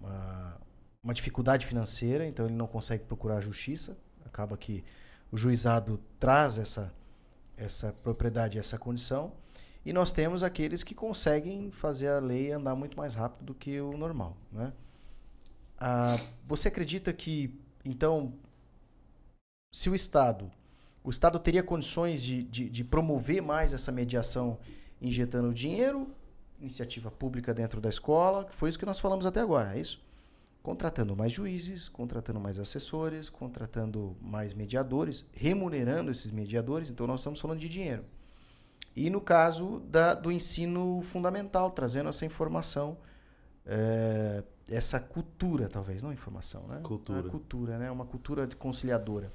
Speaker 1: uma, uma, dificuldade financeira, então ele não consegue procurar justiça. Acaba que o juizado traz essa, essa propriedade, essa condição. E nós temos aqueles que conseguem fazer a lei andar muito mais rápido do que o normal. Né? Ah, você acredita que, então, se o Estado o Estado teria condições de, de, de promover mais essa mediação injetando dinheiro, iniciativa pública dentro da escola, que foi isso que nós falamos até agora, é isso? Contratando mais juízes, contratando mais assessores, contratando mais mediadores, remunerando esses mediadores, então nós estamos falando de dinheiro. E no caso da, do ensino fundamental, trazendo essa informação, é, essa cultura, talvez, não informação, né?
Speaker 3: Cultura.
Speaker 1: A cultura, né? Uma cultura conciliadora.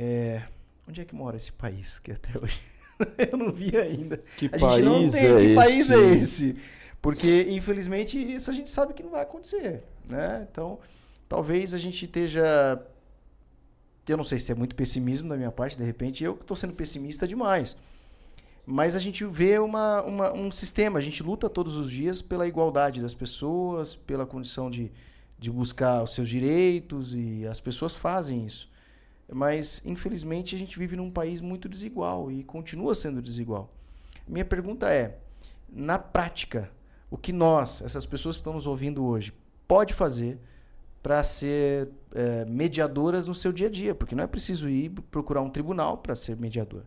Speaker 1: É, onde é que mora esse país que até hoje <laughs> eu não vi ainda?
Speaker 3: Que a país não tem. É
Speaker 1: que país
Speaker 3: é
Speaker 1: esse? Porque infelizmente isso a gente sabe que não vai acontecer, né? Então talvez a gente esteja eu não sei se é muito pessimismo da minha parte, de repente eu estou sendo pessimista demais. Mas a gente vê uma, uma, um sistema, a gente luta todos os dias pela igualdade das pessoas, pela condição de, de buscar os seus direitos, e as pessoas fazem isso. Mas, infelizmente, a gente vive num país muito desigual e continua sendo desigual. Minha pergunta é: na prática, o que nós, essas pessoas que estão nos ouvindo hoje, pode fazer para ser é, mediadoras no seu dia a dia? Porque não é preciso ir procurar um tribunal para ser mediador.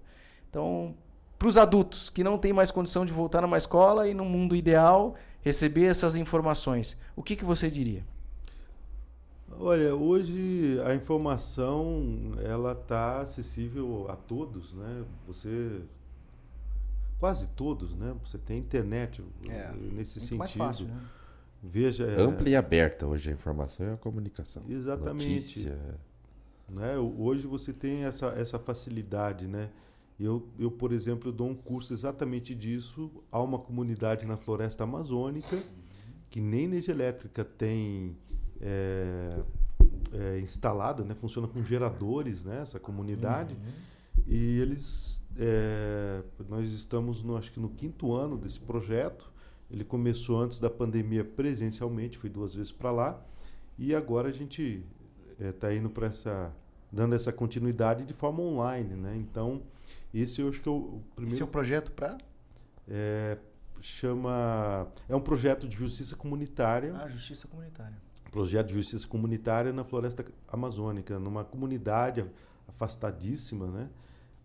Speaker 1: Então, para os adultos que não têm mais condição de voltar numa escola e, no mundo ideal, receber essas informações, o que, que você diria?
Speaker 3: Olha, hoje a informação ela está acessível a todos, né? Você quase todos, né? Você tem internet é, nesse sentido. Mais fácil, né?
Speaker 2: Veja, é ampla é, e aberta hoje a informação e a comunicação.
Speaker 3: Exatamente. Notícia. Né? Hoje você tem essa, essa facilidade, né? Eu, eu, por exemplo, dou um curso exatamente disso a uma comunidade na floresta amazônica que nem energia elétrica tem é, é, instalada, né? funciona com geradores, né? essa comunidade. Uhum. E eles, é, nós estamos, no, acho que no quinto ano desse projeto. Ele começou antes da pandemia presencialmente, fui duas vezes para lá. E agora a gente está é, indo para essa, dando essa continuidade de forma online, né? Então, esse eu acho que é o primeiro. Esse
Speaker 1: é o projeto para?
Speaker 3: É, chama. É um projeto de justiça comunitária.
Speaker 1: Ah, justiça comunitária
Speaker 3: projeto de justiça comunitária na floresta amazônica, numa comunidade afastadíssima, né?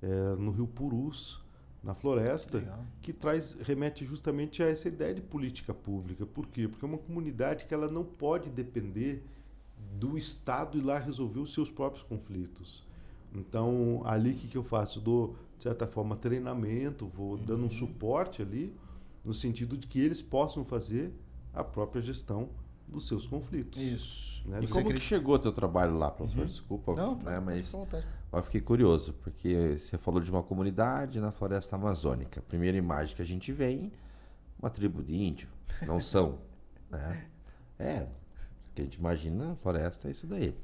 Speaker 3: É, no Rio Purus, na floresta, Legal. que traz remete justamente a essa ideia de política pública. Por quê? Porque é uma comunidade que ela não pode depender do Estado ir lá resolver os seus próprios conflitos. Então, ali o que, que eu faço? Dou, de certa forma, treinamento, vou uhum. dando um suporte ali, no sentido de que eles possam fazer a própria gestão dos seus conflitos.
Speaker 1: Isso.
Speaker 3: Né?
Speaker 2: E como
Speaker 1: acredita-
Speaker 2: que chegou o teu trabalho lá, professor?
Speaker 1: Uhum.
Speaker 2: Desculpa,
Speaker 1: Não,
Speaker 2: né, mas eu fiquei curioso, porque você falou de uma comunidade na floresta amazônica. Primeira imagem que a gente vem, uma tribo de índio. Não são, <laughs> né? É, o que a gente imagina na floresta é isso daí.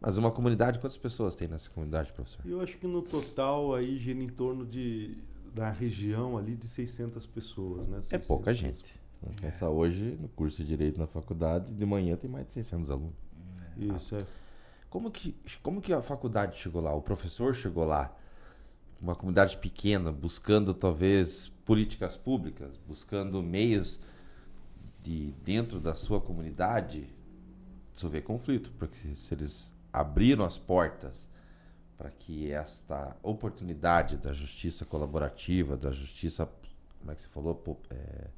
Speaker 2: Mas uma comunidade, quantas pessoas tem nessa comunidade, professor?
Speaker 3: E eu acho que no total aí gira em torno de da região ali de 600 pessoas, né?
Speaker 2: É
Speaker 3: 600
Speaker 2: pouca gente. Pensar hoje, no curso de Direito na faculdade, de manhã tem mais de 600 alunos.
Speaker 3: Isso é.
Speaker 2: Como que, como que a faculdade chegou lá? O professor chegou lá? Uma comunidade pequena, buscando talvez políticas públicas, buscando meios de dentro da sua comunidade resolver conflito, porque se, se eles abriram as portas para que esta oportunidade da justiça colaborativa, da justiça, como é que você falou, é,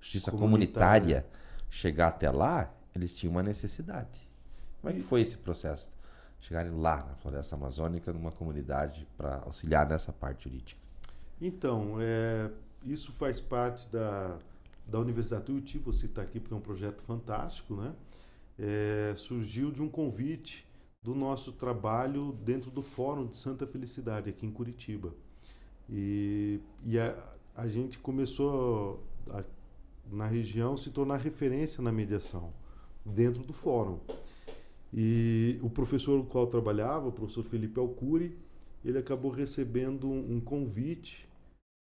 Speaker 2: justiça
Speaker 3: Comunitária.
Speaker 2: comunitária chegar até lá, eles tinham uma necessidade. Como é que foi esse processo? Chegarem lá na floresta amazônica, numa comunidade, para auxiliar nessa parte jurídica.
Speaker 3: Então, é, isso faz parte da, da Universidade Tuiuti, você está aqui porque é um projeto fantástico, né? É, surgiu de um convite do nosso trabalho dentro do Fórum de Santa Felicidade, aqui em Curitiba. E, e a, a gente começou a, na região se tornar referência na mediação, dentro do fórum. E o professor com o qual eu trabalhava, o professor Felipe Alcuri, ele acabou recebendo um, convite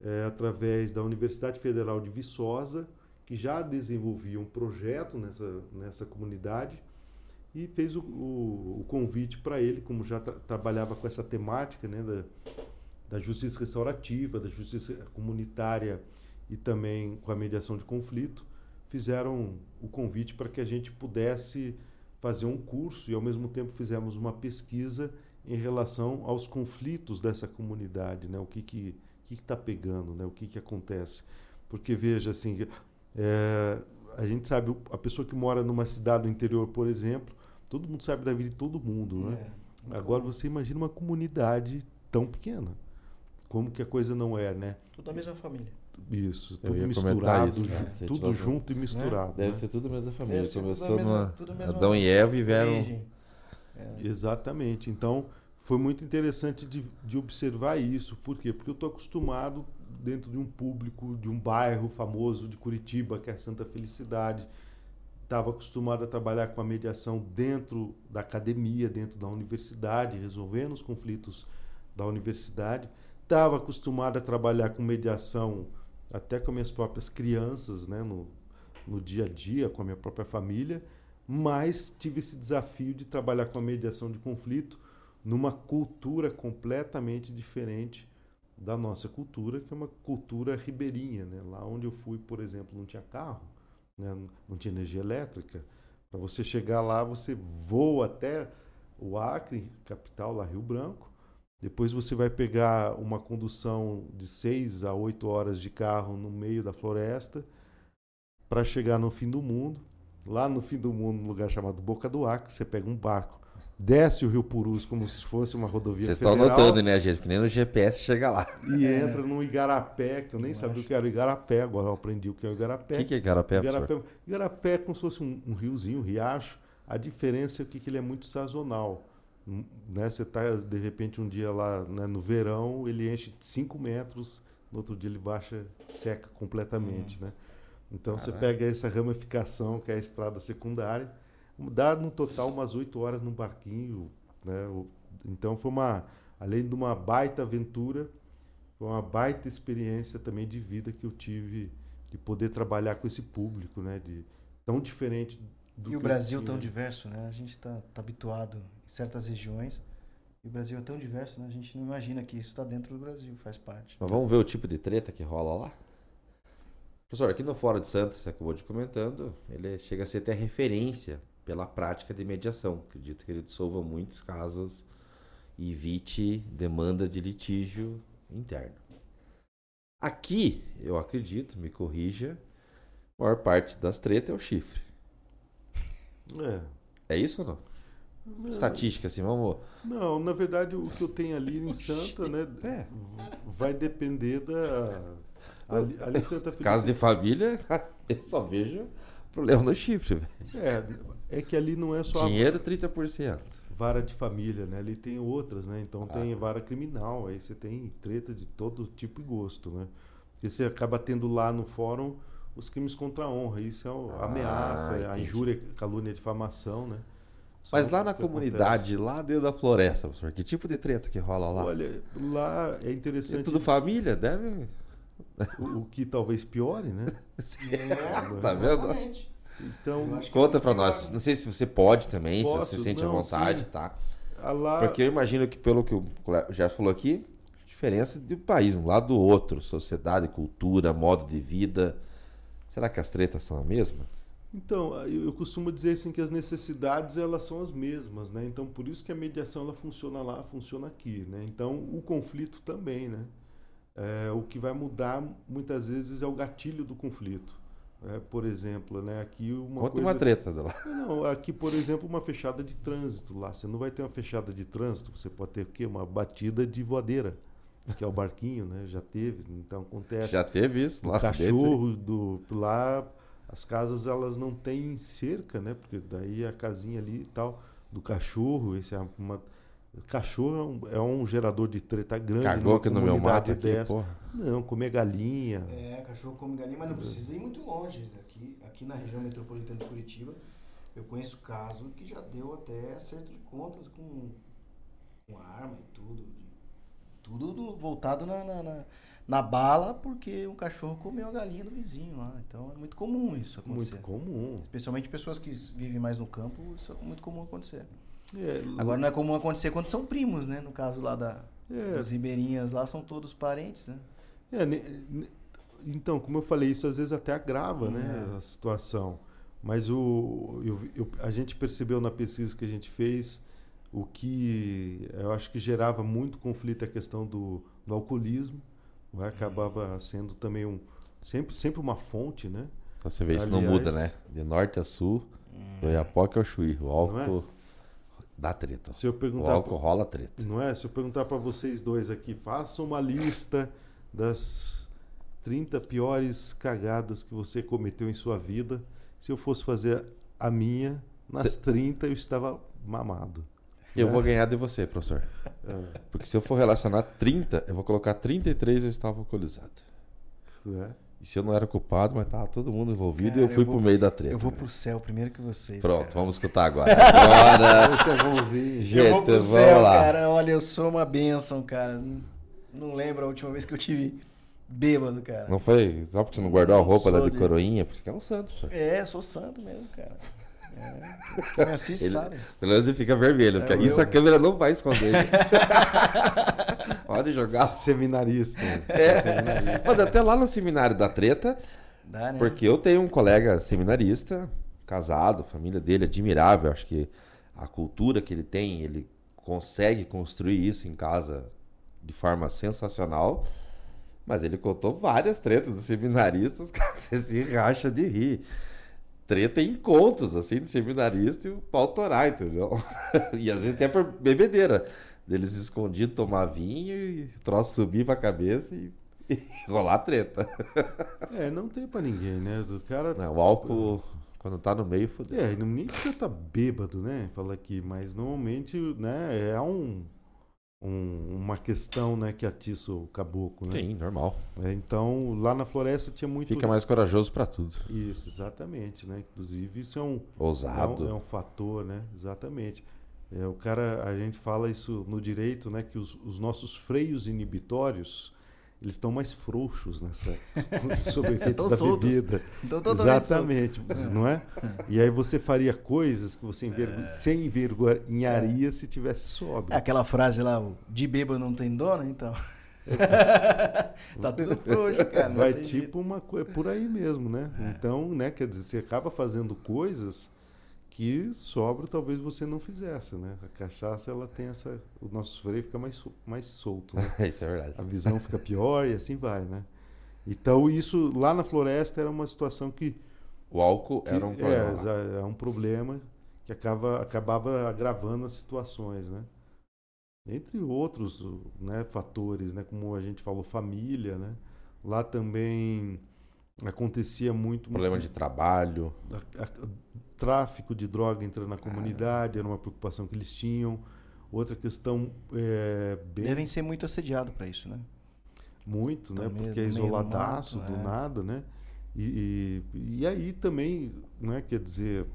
Speaker 3: eh, através da Universidade Federal de Viçosa, que já desenvolvia um projeto nessa, nessa comunidade, e fez o, o, o convite para ele, como já tra trabalhava com essa temática né, da, da justiça restaurativa, da justiça comunitária e também com a mediação de conflito, fizeram o convite para que a gente pudesse fazer um curso e ao mesmo tempo fizemos uma pesquisa em relação aos conflitos dessa comunidade, né? O que que que está pegando, né? O que que acontece? Porque veja assim, é, a gente sabe a pessoa que mora numa cidade do interior, por exemplo, todo mundo sabe da vida de todo mundo, né?
Speaker 1: É.
Speaker 3: Agora você imagina uma comunidade tão pequena, como que a coisa não é, né?
Speaker 1: Tudo da mesma família.
Speaker 3: Isso, tudo misturado,
Speaker 2: isso, né?
Speaker 3: tudo junto e misturado.
Speaker 2: Deve
Speaker 3: né?
Speaker 2: ser tudo a mesma família.
Speaker 1: Deve ser tudo a
Speaker 2: Começou
Speaker 1: mesma-
Speaker 2: numa
Speaker 1: tudo a mesma
Speaker 2: Adão e Eva e vieram.
Speaker 1: É.
Speaker 3: Exatamente. Então, foi muito interessante de, de observar isso. Por quê? Porque eu estou acostumado dentro de um público, de um bairro famoso de Curitiba, que é Santa Felicidade. Estava acostumado a trabalhar com a mediação dentro da academia, dentro da universidade, resolvendo os conflitos da universidade. Estava acostumado a trabalhar com mediação até com minhas próprias crianças, né, no, no dia a dia, com a minha própria família mas tive esse desafio de trabalhar com a mediação de conflito numa cultura completamente diferente da nossa cultura, que é uma cultura ribeirinha. Né? Lá onde eu fui, por exemplo, não tinha carro, né? não tinha energia elétrica. Para você chegar lá, você voa até o Acre, capital, lá Rio Branco. Depois você vai pegar uma condução de seis a oito horas de carro no meio da floresta para chegar no fim do mundo. Lá no fim do mundo, num lugar chamado Boca do Acre, você pega um barco, desce o Rio Purus como se fosse uma rodovia
Speaker 2: Vocês estão
Speaker 3: federal
Speaker 2: notando, né, gente? Que nem no GPS chega lá.
Speaker 3: e entra no Igarapé, que eu nem
Speaker 1: Eu
Speaker 3: sabia o
Speaker 1: acho.
Speaker 3: que era o Igarapé, agora eu aprendi o que é o
Speaker 2: O
Speaker 3: Igarapé.
Speaker 2: que, que é Garapé, professor?
Speaker 3: Igarapé, Igarapé é como se fosse um, um riozinho, um riacho. A diferença é que ele é muito sazonal. Hum, Né? Você está, de repente, um dia lá né, no verão, ele enche 5 metros, no outro dia ele baixa, seca completamente. Né? Então você pega essa ramificação, que é a estrada secundária, dá no total umas 8 horas num barquinho. Né? Então foi uma, além de uma baita aventura, foi uma baita experiência também de vida que eu tive de poder trabalhar com esse público, né? De, tão diferente do
Speaker 1: E o Brasil
Speaker 3: tinha.
Speaker 1: tão diverso, né? A gente tá, tá habituado certas regiões. E o Brasil é tão diverso, né? A gente não imagina que isso está dentro do Brasil, faz parte.
Speaker 2: Mas vamos ver o tipo de treta que rola lá? Professor, aqui no Fórum de Santos, você acabou de comentando, ele chega a ser até referência pela prática de mediação. Acredito que ele dissolva muitos casos e evite demanda de litígio interno. Aqui, eu acredito, me corrija, a maior parte das tretas é o chifre.
Speaker 3: É.
Speaker 2: É isso ou não?
Speaker 3: Não,
Speaker 2: Estatística, assim, vamos.
Speaker 3: Não, na verdade o que eu tenho ali em Santa, né?
Speaker 2: É.
Speaker 3: Vai depender da. Ali, ali em Santa
Speaker 2: Caso
Speaker 3: Felicidade.
Speaker 2: de família, <laughs> eu só vejo Problema no chifre, velho.
Speaker 3: É, é que ali não é só a
Speaker 2: Dinheiro 30%.
Speaker 3: vara de família, né? Ali tem outras, né? Então
Speaker 2: Ah.
Speaker 3: tem vara criminal, aí você tem treta de todo tipo e gosto, né? E você acaba tendo lá no fórum os crimes contra a honra. Isso é a
Speaker 2: Ah,
Speaker 3: ameaça, a
Speaker 2: entendi.
Speaker 3: injúria, calúnia, difamação, né?
Speaker 2: Mas lá na comunidade, lá dentro da floresta, professor, que tipo de treta que rola lá?
Speaker 3: acontece. Olha, lá é
Speaker 2: é
Speaker 3: interessante
Speaker 2: tudo família, deve.
Speaker 3: o, o que talvez piore, né? <laughs>
Speaker 1: É, <laughs>
Speaker 2: Tá vendo?
Speaker 1: exatamente.
Speaker 3: Então,
Speaker 1: Eu acho que
Speaker 2: Conta
Speaker 1: é
Speaker 2: pra
Speaker 1: muito
Speaker 2: nós. Não sei se você pode também, se
Speaker 3: Posso,
Speaker 2: você sente à
Speaker 3: não,
Speaker 2: vontade,
Speaker 3: sim.
Speaker 2: tá?
Speaker 3: a lá
Speaker 2: Porque eu imagino que, pelo que o já falou aqui, diferença de um país, um lado do outro, sociedade, cultura, modo de vida. Será que as tretas são a mesma?
Speaker 3: Então, eu eu costumo dizer assim que as necessidades elas são as mesmas, né? Então, por isso que a mediação ela funciona lá, funciona aqui, né? Então, o conflito também, né? É, o que vai mudar muitas vezes é o gatilho do conflito. É, por exemplo, né? Aqui uma
Speaker 2: Conta
Speaker 3: coisa
Speaker 2: uma treta dela. <laughs>
Speaker 3: não, aqui, por exemplo, uma fechada de trânsito lá. Você não vai ter uma fechada de trânsito, você pode ter o quê? Uma batida de voadeira, que é o barquinho, né? Já teve, então acontece.
Speaker 2: Já teve isso
Speaker 3: o
Speaker 2: lá
Speaker 3: cachorro do lá as casas elas não têm cerca né porque daí a casinha ali e tal do cachorro esse é uma cachorro é um, é um gerador de treta grande
Speaker 2: Cagou aqui no meu mato aqui,
Speaker 3: dessa.
Speaker 2: porra.
Speaker 3: não comer galinha
Speaker 1: É, cachorro come galinha, mas não precisa ir muito longe. Aqui, aqui na região metropolitana de Curitiba, eu conheço caso que já deu até acerto de contas com, com arma e tudo. Tudo voltado na, na, na- na bala, porque um cachorro comeu a galinha do vizinho lá. Então é muito comum isso acontecer.
Speaker 3: muito comum
Speaker 1: Especialmente pessoas que vivem mais no campo, isso é muito comum acontecer.
Speaker 3: É,
Speaker 1: Agora não é comum acontecer quando são primos, né? No caso lá da,
Speaker 3: é,
Speaker 1: dos ribeirinhas lá, são todos parentes, né?
Speaker 3: É, ne- ne- então, como eu falei, isso às vezes até agrava né,
Speaker 1: É.
Speaker 3: a situação. Mas o, eu- eu- a gente percebeu na pesquisa que a gente fez o que eu acho que gerava muito conflito a questão do, do alcoolismo. Vai, acabava sendo também um, sempre, sempre uma fonte, né?
Speaker 2: Então você vê, isso não
Speaker 3: Aliás-
Speaker 2: muda, né? De norte a sul, do Iapoque ao Chuí. O álcool dá treta.
Speaker 3: Se eu
Speaker 2: O
Speaker 3: perguntar
Speaker 2: álcool rola treta.
Speaker 3: Não é? Se eu perguntar para vocês dois aqui, façam uma lista das 30 piores cagadas que você cometeu em sua vida. Se eu fosse fazer a minha, nas 30 eu estava mamado.
Speaker 2: Eu
Speaker 3: É.
Speaker 2: vou ganhar de você, professor.
Speaker 3: É,
Speaker 2: Porque se eu for relacionar 30, eu vou colocar 33 eu estava alcoolizado.
Speaker 3: né?
Speaker 2: E se eu não era culpado, mas tava todo mundo envolvido
Speaker 1: Cara,
Speaker 2: e eu fui
Speaker 1: eu vou-
Speaker 2: pro meio da treta.
Speaker 1: Eu vou
Speaker 2: né?
Speaker 1: pro céu primeiro que vocês.
Speaker 2: Pronto,
Speaker 1: cara.
Speaker 2: vamos escutar agora. <laughs> Agora,
Speaker 3: Esse é bonzinho.
Speaker 2: Gente,
Speaker 1: Eu vou pro céu,
Speaker 2: lá.
Speaker 1: cara. Olha, eu sou uma bênção, cara. Não- Não lembro a última vez que eu tive bêbado, cara.
Speaker 2: não foi só porque você não guardou a roupa lá
Speaker 1: sou
Speaker 2: de
Speaker 1: de-
Speaker 2: coroinha, porque você é um santo. professor.
Speaker 1: É, sou santo mesmo, cara. É.
Speaker 2: Ele-
Speaker 1: sabe.
Speaker 2: Pelo menos ele fica vermelho, porque
Speaker 1: É,
Speaker 2: isso
Speaker 1: eu-
Speaker 2: a câmera não vai esconder. <laughs> Pode jogar.
Speaker 3: Seminarista.
Speaker 2: É.
Speaker 3: Seminarista.
Speaker 2: Mas até lá no seminário da treta,
Speaker 1: Dá, né?
Speaker 2: Porque eu tenho um colega seminarista, casado, família dele admirável. Acho que a cultura que ele tem, ele consegue construir isso em casa de forma sensacional. Mas ele contou várias tretas dos seminaristas, cara, que você se racha de rir. Treta em encontros, assim, do seminarista e o pau torar, entendeu? <laughs> e às vezes até por bebedeira. Deles escondidos tomar vinho e o troço subir pra cabeça e, <laughs> e rolar treta.
Speaker 3: É, não tem pra ninguém, né? O cara.
Speaker 2: Não, o álcool, quando tá no meio, fodeu.
Speaker 3: É, não- nem precisa estar bêbado, né? Fala aqui, mas normalmente, né, é um, um- uma questão, né, que atiça o caboclo, né?
Speaker 2: Sim, normal.
Speaker 3: É, então, lá na floresta tinha muito
Speaker 2: Fica mais corajoso pra tudo.
Speaker 3: isso, exatamente, né? Inclusive, isso é um, é
Speaker 2: Ousado.
Speaker 3: um, é um fator, né? Exatamente. É, o cara, a gente fala isso no direito, né? Que os, os nossos freios inibitórios, eles estão mais frouxos nessa, <laughs> sob efeito da
Speaker 1: soltos.
Speaker 3: bebida.
Speaker 1: Então,
Speaker 3: Exatamente, não é? E aí você faria coisas que você envergo... se envergonharia se tivesse
Speaker 1: É
Speaker 3: sóbrio.
Speaker 1: aquela frase lá, de bêbado não tem dono, então. <laughs> tá tudo frouxo, cara.
Speaker 3: Vai tipo uma coisa por aí mesmo, né? Então, né, quer dizer, você acaba fazendo coisas que sobra talvez você não fizesse, né? A cachaça ela tem essa, o nosso freio fica mais mais solto, né? <laughs>
Speaker 2: Isso é verdade.
Speaker 3: a visão fica pior e assim vai, né? Então isso lá na floresta era uma situação que,
Speaker 2: O álcool
Speaker 3: que
Speaker 2: era um
Speaker 3: é,
Speaker 2: problema.
Speaker 3: já é um problema que acaba, acabava agravando as situações, né? Entre outros né, fatores, né? Como a gente falou, família, né? Lá também acontecia muito.
Speaker 2: Problema
Speaker 3: muito,
Speaker 2: de trabalho.
Speaker 3: a- a- tráfico de droga entrando na comunidade, era uma preocupação que eles tinham. Outra questão é, bem
Speaker 1: Devem ser muito assediados pra isso, né?
Speaker 3: muito,
Speaker 1: Tá
Speaker 3: né?
Speaker 1: meio-
Speaker 3: Porque é
Speaker 1: meio do
Speaker 3: isoladaço
Speaker 1: mato,
Speaker 3: do
Speaker 1: é.
Speaker 3: nada, né? E, e, e aí também, né? Quer dizer,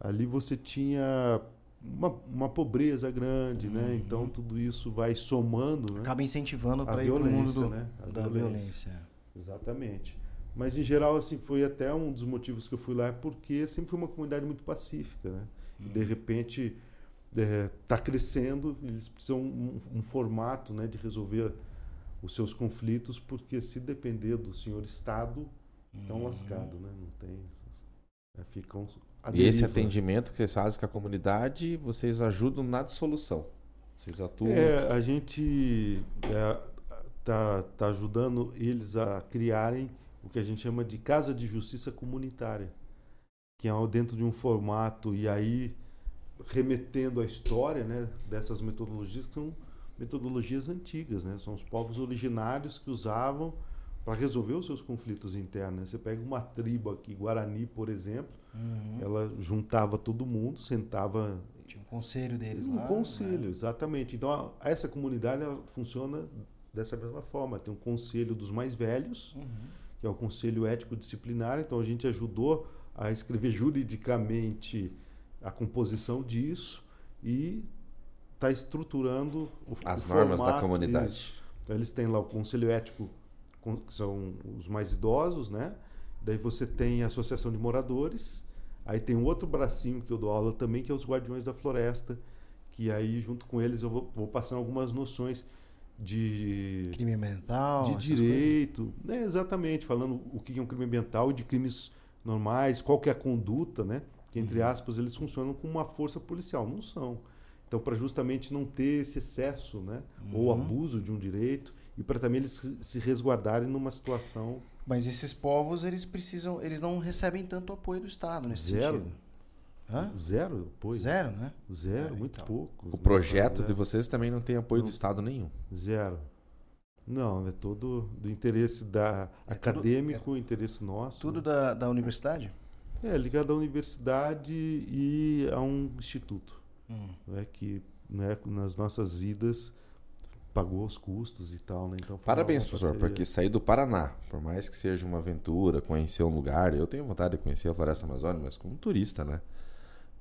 Speaker 3: ali você tinha uma, uma pobreza grande, né?
Speaker 1: Uhum.
Speaker 3: Então tudo isso vai somando, né?
Speaker 1: Acaba incentivando
Speaker 3: A
Speaker 1: pra ir pro mundo
Speaker 3: violência,
Speaker 1: do-
Speaker 3: né?
Speaker 1: Da
Speaker 3: violência.
Speaker 1: violência.
Speaker 3: Exatamente. Mas em geral, assim, foi até um dos motivos que eu fui lá, é porque sempre foi uma comunidade muito pacífica, né? E de repente está crescendo, eles precisam um, um formato, né, de resolver os seus conflitos, porque se depender do senhor Estado, estão lascados, né? Não tem, é, ficam
Speaker 2: E esse
Speaker 3: deriva.
Speaker 2: atendimento que vocês fazem com a comunidade, vocês ajudam na dissolução. Vocês atuam.
Speaker 3: É, a gente é, tá, tá ajudando eles a criarem o que a gente chama de casa de justiça comunitária, que é dentro de um formato e aí remetendo à história, né, dessas metodologias que são metodologias antigas, né? São os povos originários que usavam para resolver os seus conflitos internos. né? Você pega uma tribo aqui, Guarani, por exemplo,
Speaker 1: Uhum.
Speaker 3: ela juntava todo mundo, sentava
Speaker 1: Tinha um conselho deles
Speaker 3: um
Speaker 1: lá.
Speaker 3: conselho,
Speaker 1: né?
Speaker 3: exatamente. Então, a- essa comunidade funciona dessa mesma forma. Tem um conselho dos mais velhos,
Speaker 1: Uhum.
Speaker 3: Que é o conselho ético-disciplinar. Então, a gente ajudou a escrever juridicamente a composição disso e está estruturando o,
Speaker 2: As
Speaker 3: o
Speaker 2: normas da comunidade.
Speaker 3: Então, eles têm lá o conselho ético, que são os mais idosos, né? Daí você tem a associação de moradores. Aí tem um outro bracinho que eu dou aula também, que é os guardiões da floresta. Que aí, junto com eles, eu vou, vou passando algumas noções de,
Speaker 1: Crime mental.
Speaker 3: de direito. né? exatamente, falando o que é um crime ambiental e de crimes normais, qual que é a conduta, né? Que, entre
Speaker 1: Uhum.
Speaker 3: aspas, eles funcionam como uma força policial. Não são. Então, para justamente não ter esse excesso, né? Ou
Speaker 1: Uhum.
Speaker 3: abuso de um direito e para também eles se- se resguardarem numa situação
Speaker 1: Mas esses povos, eles precisam, eles não recebem tanto apoio do Estado nesse
Speaker 3: Zero.
Speaker 1: sentido. Hã?
Speaker 3: zero apoio.
Speaker 1: Zero, né?
Speaker 3: Zero,
Speaker 1: É,
Speaker 3: muito
Speaker 1: então.
Speaker 3: pouco.
Speaker 2: O projeto de vocês também não tem apoio do
Speaker 3: Não.
Speaker 2: Estado nenhum.
Speaker 3: Zero. Não, é todo do interesse da
Speaker 1: É tudo-
Speaker 3: acadêmico, interesse nosso.
Speaker 1: Tudo
Speaker 3: né?
Speaker 1: da, da universidade?
Speaker 3: É ligado à universidade e a um instituto,
Speaker 1: Hum.
Speaker 3: né, que né, nas nossas idas pagou os custos e tal, né? Então
Speaker 2: Parabéns, professor,
Speaker 3: parceria.
Speaker 2: porque sair do Paraná, por mais que seja uma aventura, conhecer um lugar, eu tenho vontade de conhecer a Floresta Amazônica, mas como turista, né?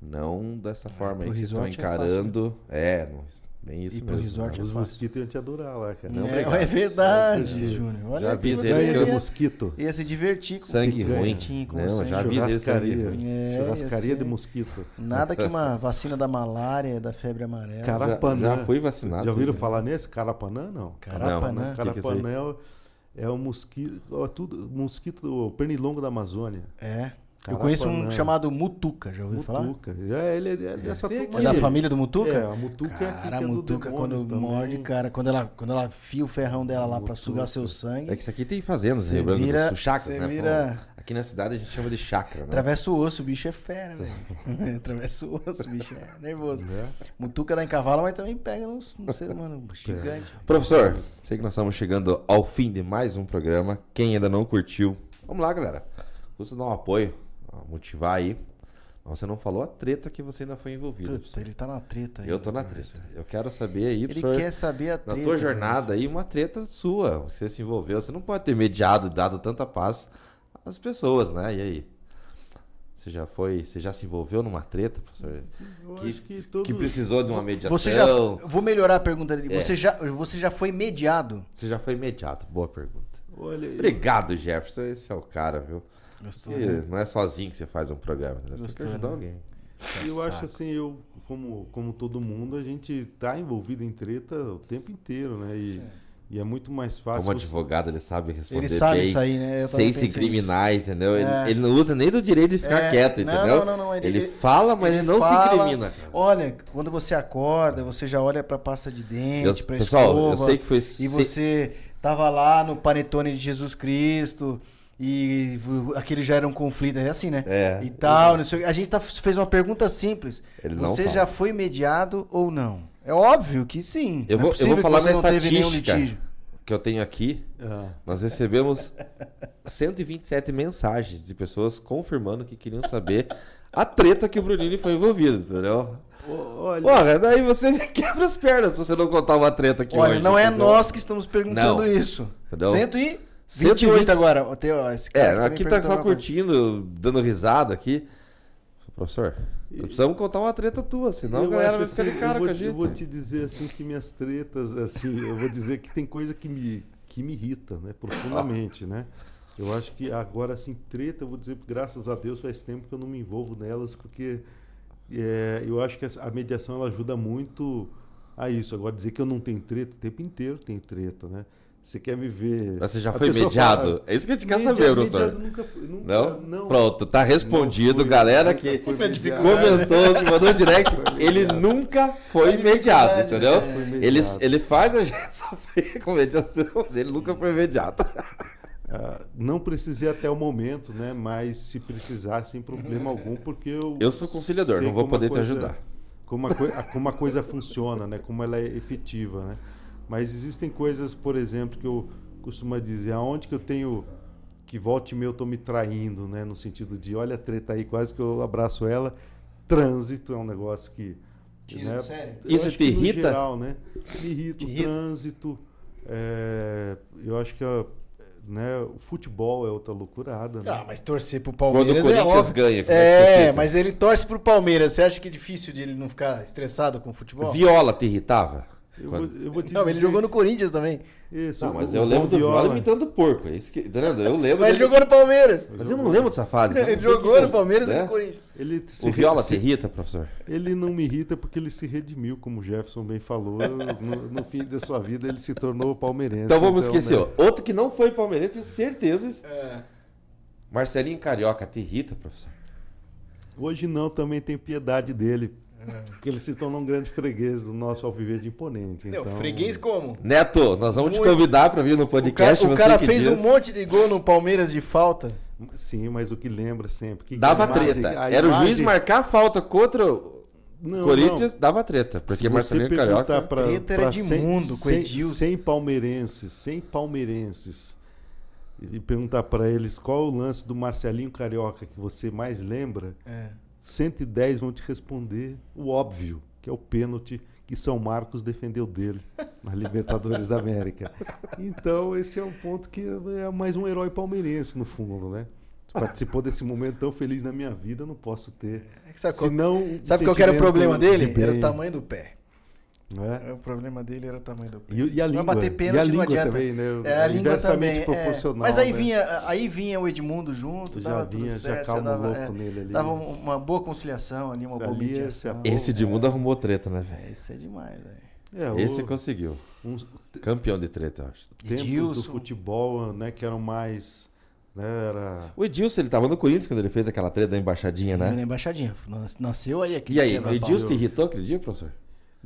Speaker 2: Não dessa forma aí que vocês estão
Speaker 1: resort é fácil,
Speaker 2: encarando. É, não, bem isso
Speaker 1: pro
Speaker 2: mesmo.
Speaker 1: resort
Speaker 2: né?
Speaker 3: Os
Speaker 1: é fácil.
Speaker 3: mosquitos iam te adorar lá, cara.
Speaker 2: Não,
Speaker 1: é, é verdade. Júnior. Olha
Speaker 2: Já avisei eles que eu-
Speaker 3: mosquito.
Speaker 1: ia se divertir com
Speaker 2: Sangue ruim.
Speaker 1: com
Speaker 2: Não,
Speaker 1: sangue.
Speaker 2: já avisei
Speaker 3: Churrascaria.
Speaker 1: É,
Speaker 3: Churrascaria
Speaker 1: ia
Speaker 3: de mosquito.
Speaker 1: Nada que uma <laughs> vacina da malária, da febre amarela.
Speaker 3: Cara-
Speaker 2: Já,
Speaker 3: Carapanã.
Speaker 2: já fui vacinado.
Speaker 3: Já ouviram
Speaker 2: sim.
Speaker 3: falar nesse? Carapanã, não.
Speaker 1: Carapanã.
Speaker 2: Não, é?
Speaker 3: Carapanã é, é o mosquito, tudo, mosquito o pernilongo da Amazônia.
Speaker 1: É. Eu
Speaker 3: Carapanã.
Speaker 1: conheço um chamado Mutuca, já ouviu falar?
Speaker 3: Mutuca. É, ele é, é dessa turma
Speaker 1: É da família do Mutuca?
Speaker 3: É, a Mutuca é aqui
Speaker 1: Cara, a
Speaker 3: que é
Speaker 1: Mutuca,
Speaker 3: demônio
Speaker 1: quando
Speaker 3: também.
Speaker 1: morde, cara, quando ela, quando ela fia o ferrão dela lá pra
Speaker 3: Mutuca.
Speaker 1: sugar seu sangue,
Speaker 2: É que isso aqui tem fazendas Rio Branco do
Speaker 1: vira-
Speaker 2: Sul, chacras, né?
Speaker 1: vira-
Speaker 2: Aqui na cidade a gente chama de chácara, né?
Speaker 1: atravessa o osso, o bicho é fera, velho. <laughs> atravessa o osso, o bicho é nervoso.
Speaker 3: Né?
Speaker 1: Mutuca dá em cavalo, mas também pega no, no ser humano gigante.
Speaker 2: Professor, sei que nós estamos chegando ao fim de mais um programa. Quem ainda não curtiu, vamos lá, galera. Custa dar um apoio, motivar aí. Mas você não falou a treta que você ainda foi envolvido.
Speaker 1: Puta, ele tá na treta aí.
Speaker 2: Eu tô na
Speaker 1: né,
Speaker 2: treta. Eu quero saber aí,
Speaker 1: Ele quer saber a
Speaker 2: na
Speaker 1: treta.
Speaker 2: tua jornada aí, uma treta sua. Você se envolveu. Você não pode ter mediado e dado tanta paz às pessoas, né? E aí? Você já foi, você já se envolveu numa treta, professor?
Speaker 3: Eu
Speaker 2: Que-
Speaker 3: que todos...
Speaker 2: Que precisou de uma mediação?
Speaker 1: Você já, vou melhorar a pergunta dele.
Speaker 2: É.
Speaker 1: Você, já, você já foi mediado?
Speaker 2: Você já foi imediato. Boa pergunta. Obrigado, Jefferson. Esse é o cara, viu?
Speaker 1: Gostou, né?
Speaker 2: não é sozinho que você faz um programa. né? Você tem que
Speaker 1: Gostou,
Speaker 2: ajudar
Speaker 1: né?
Speaker 2: alguém.
Speaker 3: Eu
Speaker 1: Saco.
Speaker 3: acho assim, eu, como, como todo mundo, a gente tá envolvido em treta o tempo inteiro, né? E, e é muito mais fácil.
Speaker 2: Como
Speaker 3: você-
Speaker 2: advogado, ele sabe responder
Speaker 1: Ele sabe
Speaker 2: bem,
Speaker 1: isso aí, né? Eu
Speaker 2: sem se incriminar, entendeu? Ele,
Speaker 1: É.
Speaker 2: ele não usa nem do direito de ficar
Speaker 1: É,
Speaker 2: quieto,
Speaker 1: não,
Speaker 2: entendeu?
Speaker 1: não, não, não, ele-
Speaker 2: ele,
Speaker 1: ele-
Speaker 2: fala, mas ele, não se
Speaker 1: fala,
Speaker 2: incrimina. cara.
Speaker 1: Olha, quando você acorda, você já olha pra pasta de dente,
Speaker 2: Eu-
Speaker 1: pra
Speaker 2: pessoal, eu
Speaker 1: escova,
Speaker 2: sei que foi
Speaker 1: E
Speaker 2: se-
Speaker 1: você tava lá no panetone de Jesus Cristo e aquele já era um conflito, é assim, né?
Speaker 2: É.
Speaker 1: E tal, não sei. A gente tá, fez uma pergunta simples.
Speaker 2: Ele
Speaker 1: você já foi mediado ou não? É óbvio que sim.
Speaker 2: Eu
Speaker 1: é
Speaker 2: vou, eu
Speaker 1: possível
Speaker 2: vou falar
Speaker 1: nenhum
Speaker 2: estatística
Speaker 1: litígio.
Speaker 2: que eu tenho aqui.
Speaker 3: Ah,
Speaker 2: Nós recebemos 127 mensagens de pessoas confirmando que queriam saber a treta que o Brunini foi envolvido, entendeu?
Speaker 3: Olha,
Speaker 2: Porra, daí você me quebra as pernas se você não contar uma treta aqui
Speaker 1: Olha,
Speaker 2: hoje,
Speaker 1: não é
Speaker 2: entendeu?
Speaker 1: nós que estamos perguntando
Speaker 2: Não.
Speaker 1: isso.
Speaker 2: Entendeu?
Speaker 1: 128
Speaker 2: 120
Speaker 1: agora. Ó, tem, ó, esse cara
Speaker 2: É, aqui tá só curtindo, dando risada aqui. Professor, precisamos contar uma treta tua, senão a
Speaker 3: eu
Speaker 2: galera
Speaker 3: acho
Speaker 2: vai ficar de
Speaker 3: assim,
Speaker 2: cara
Speaker 3: eu vou,
Speaker 2: com a
Speaker 3: te-
Speaker 2: gente.
Speaker 3: Eu vou te dizer assim que minhas tretas, assim, eu vou dizer que tem coisa que me, que me irrita, né? Profundamente, né? Eu acho que agora, assim, treta, eu vou dizer, graças a Deus, faz tempo que eu não me envolvo nelas, porque é, eu acho que a mediação ela ajuda muito a isso. Agora, dizer que eu não tenho treta, o tempo inteiro tem treta, né? Você quer me ver.
Speaker 2: Mas você já
Speaker 3: a
Speaker 2: foi mediado?
Speaker 3: fala,
Speaker 2: é isso que a gente quer
Speaker 3: "Media-
Speaker 2: saber,
Speaker 3: mediado
Speaker 2: doutor.
Speaker 3: Nunca, fui- nunca,
Speaker 2: Não?
Speaker 3: não?
Speaker 2: Pronto, tá respondido,
Speaker 3: fui,
Speaker 2: galera que comentou, que mandou direct, ele nunca foi mediado, entendeu?
Speaker 3: Foi mediado.
Speaker 2: Ele, ele faz a gente <laughs> sofrer com mediação, mas ele nunca foi mediado.
Speaker 3: Ah, não precisei até o momento, né? Mas se precisar, sem problema algum, porque eu.
Speaker 2: Eu sou conciliador, não vou poder te
Speaker 3: coisa-
Speaker 2: ajudar.
Speaker 3: Como a- como a coisa funciona, né? Como ela é efetiva, né? Mas existem coisas, por exemplo, que eu costumo dizer, aonde que eu tenho que volte e meia eu tô me traindo, né? No sentido de, olha a treta aí, quase que eu abraço ela. Trânsito é um negócio que.
Speaker 1: Tira
Speaker 3: né?
Speaker 1: sério?
Speaker 3: Eu
Speaker 2: Isso te irrita?
Speaker 3: Geral, né? Me irrita
Speaker 1: Te
Speaker 3: o
Speaker 1: irrita?
Speaker 3: trânsito. é, eu acho que a- né, o futebol é outra loucurada. Né?
Speaker 1: Ah, mas torcer pro
Speaker 2: Quando o
Speaker 1: Palmeiras é
Speaker 2: Corinthians
Speaker 1: óbvio.
Speaker 2: ganha, como é
Speaker 1: É, mas ele torce pro Palmeiras. Você acha que é difícil de ele não ficar estressado com o futebol?
Speaker 2: Viola te irritava?
Speaker 3: Eu,
Speaker 2: Quando-
Speaker 3: vou, eu vou te
Speaker 1: Não, ele
Speaker 3: dizer-
Speaker 1: jogou no Corinthians também.
Speaker 3: Isso,
Speaker 2: Não, mas
Speaker 3: o-
Speaker 2: eu
Speaker 3: o
Speaker 2: lembro do Viola imitando porco. É isso que, vendo? Eu lembro.
Speaker 1: Mas ele jogou no Palmeiras.
Speaker 2: Mas eu não lembro dessa fase.
Speaker 1: Ele jogou no Palmeiras e
Speaker 2: né?
Speaker 1: no Corinthians.
Speaker 3: Ele se
Speaker 2: O Viola
Speaker 3: se-
Speaker 2: te irrita, professor?
Speaker 3: Ele não me irrita porque ele se redimiu, como o Jefferson bem falou. no, no fim da sua vida, ele se tornou palmeirense.
Speaker 2: Então vamos esquecer.
Speaker 3: né?
Speaker 2: Outro que não foi palmeirense, tenho certeza. Marcelinho Carioca te irrita, professor?
Speaker 3: Hoje não, também tem piedade dele. <laughs>
Speaker 1: É.
Speaker 3: Porque ele se tornou um grande freguês do nosso alviverde imponente.
Speaker 1: Meu,
Speaker 3: então,
Speaker 1: freguês como?
Speaker 2: Neto, nós vamos te
Speaker 1: Muito.
Speaker 2: convidar para vir no
Speaker 1: O cara,
Speaker 2: podcast.
Speaker 1: o cara fez
Speaker 2: diz.
Speaker 1: um monte de gol no Palmeiras de falta.
Speaker 3: Sim, mas o que lembra sempre. Que
Speaker 2: Dava
Speaker 3: imagem-
Speaker 2: treta. Era o juiz marcar a falta contra o
Speaker 3: Não,
Speaker 2: Corinthians,
Speaker 3: não.
Speaker 2: dava treta. Porque Marcelinho
Speaker 3: você perguntar
Speaker 2: Carioca.
Speaker 3: pra,
Speaker 1: Treta era
Speaker 3: pra
Speaker 1: de
Speaker 3: 100,
Speaker 1: mundo com
Speaker 3: 100,
Speaker 1: Edilson.
Speaker 3: 100 palmeirenses, 100 palmeirenses, e perguntar para eles qual o lance do Marcelinho Carioca que você mais lembra,
Speaker 1: É.
Speaker 3: 110 vão te responder o óbvio, que é o pênalti que São Marcos defendeu dele na Libertadores da América. Então, esse é um ponto que é mais um herói palmeirense, no fundo, né? Participou desse momento tão feliz na minha vida, eu não posso ter.
Speaker 1: É que sabe qual,
Speaker 3: Senão, um
Speaker 1: sabe qual que era o problema dele?
Speaker 3: de
Speaker 1: Era o tamanho do pé.
Speaker 3: Né?
Speaker 1: O problema dele era o tamanho do pé.
Speaker 3: E, e a língua,
Speaker 1: bater
Speaker 3: e
Speaker 1: pênalti
Speaker 3: a
Speaker 1: não
Speaker 3: língua
Speaker 1: adianta.
Speaker 3: também, né?
Speaker 1: É, a língua
Speaker 3: Inversamente
Speaker 1: também. é.
Speaker 3: proporcional.
Speaker 1: Mas aí
Speaker 3: né?
Speaker 1: vinha, aí vinha o Edmundo junto,
Speaker 3: já
Speaker 1: dava tudo
Speaker 3: vinha, já
Speaker 1: certo,
Speaker 3: calma
Speaker 1: dava,
Speaker 3: louco
Speaker 1: é,
Speaker 3: nele ali.
Speaker 1: dava uma boa conciliação ali, uma boa
Speaker 3: ali é-
Speaker 1: mediação.
Speaker 2: Esse de mundo arrumou treta, né,
Speaker 1: É,
Speaker 2: velho?
Speaker 1: Isso é demais, velho.
Speaker 3: É, o-
Speaker 2: Esse conseguiu.
Speaker 3: uns
Speaker 2: Campeão de treta, eu acho.
Speaker 3: tempos do
Speaker 1: Edilson.
Speaker 3: futebol, né, que eram mais, né, era
Speaker 2: O Edilson, ele tava no Corinthians quando ele fez aquela treta da embaixadinha,
Speaker 1: Na
Speaker 2: né?
Speaker 1: embaixadinha. Nas- Nasceu aí aquele
Speaker 2: E aí, o. Edilson te irritou aquele dia, professor?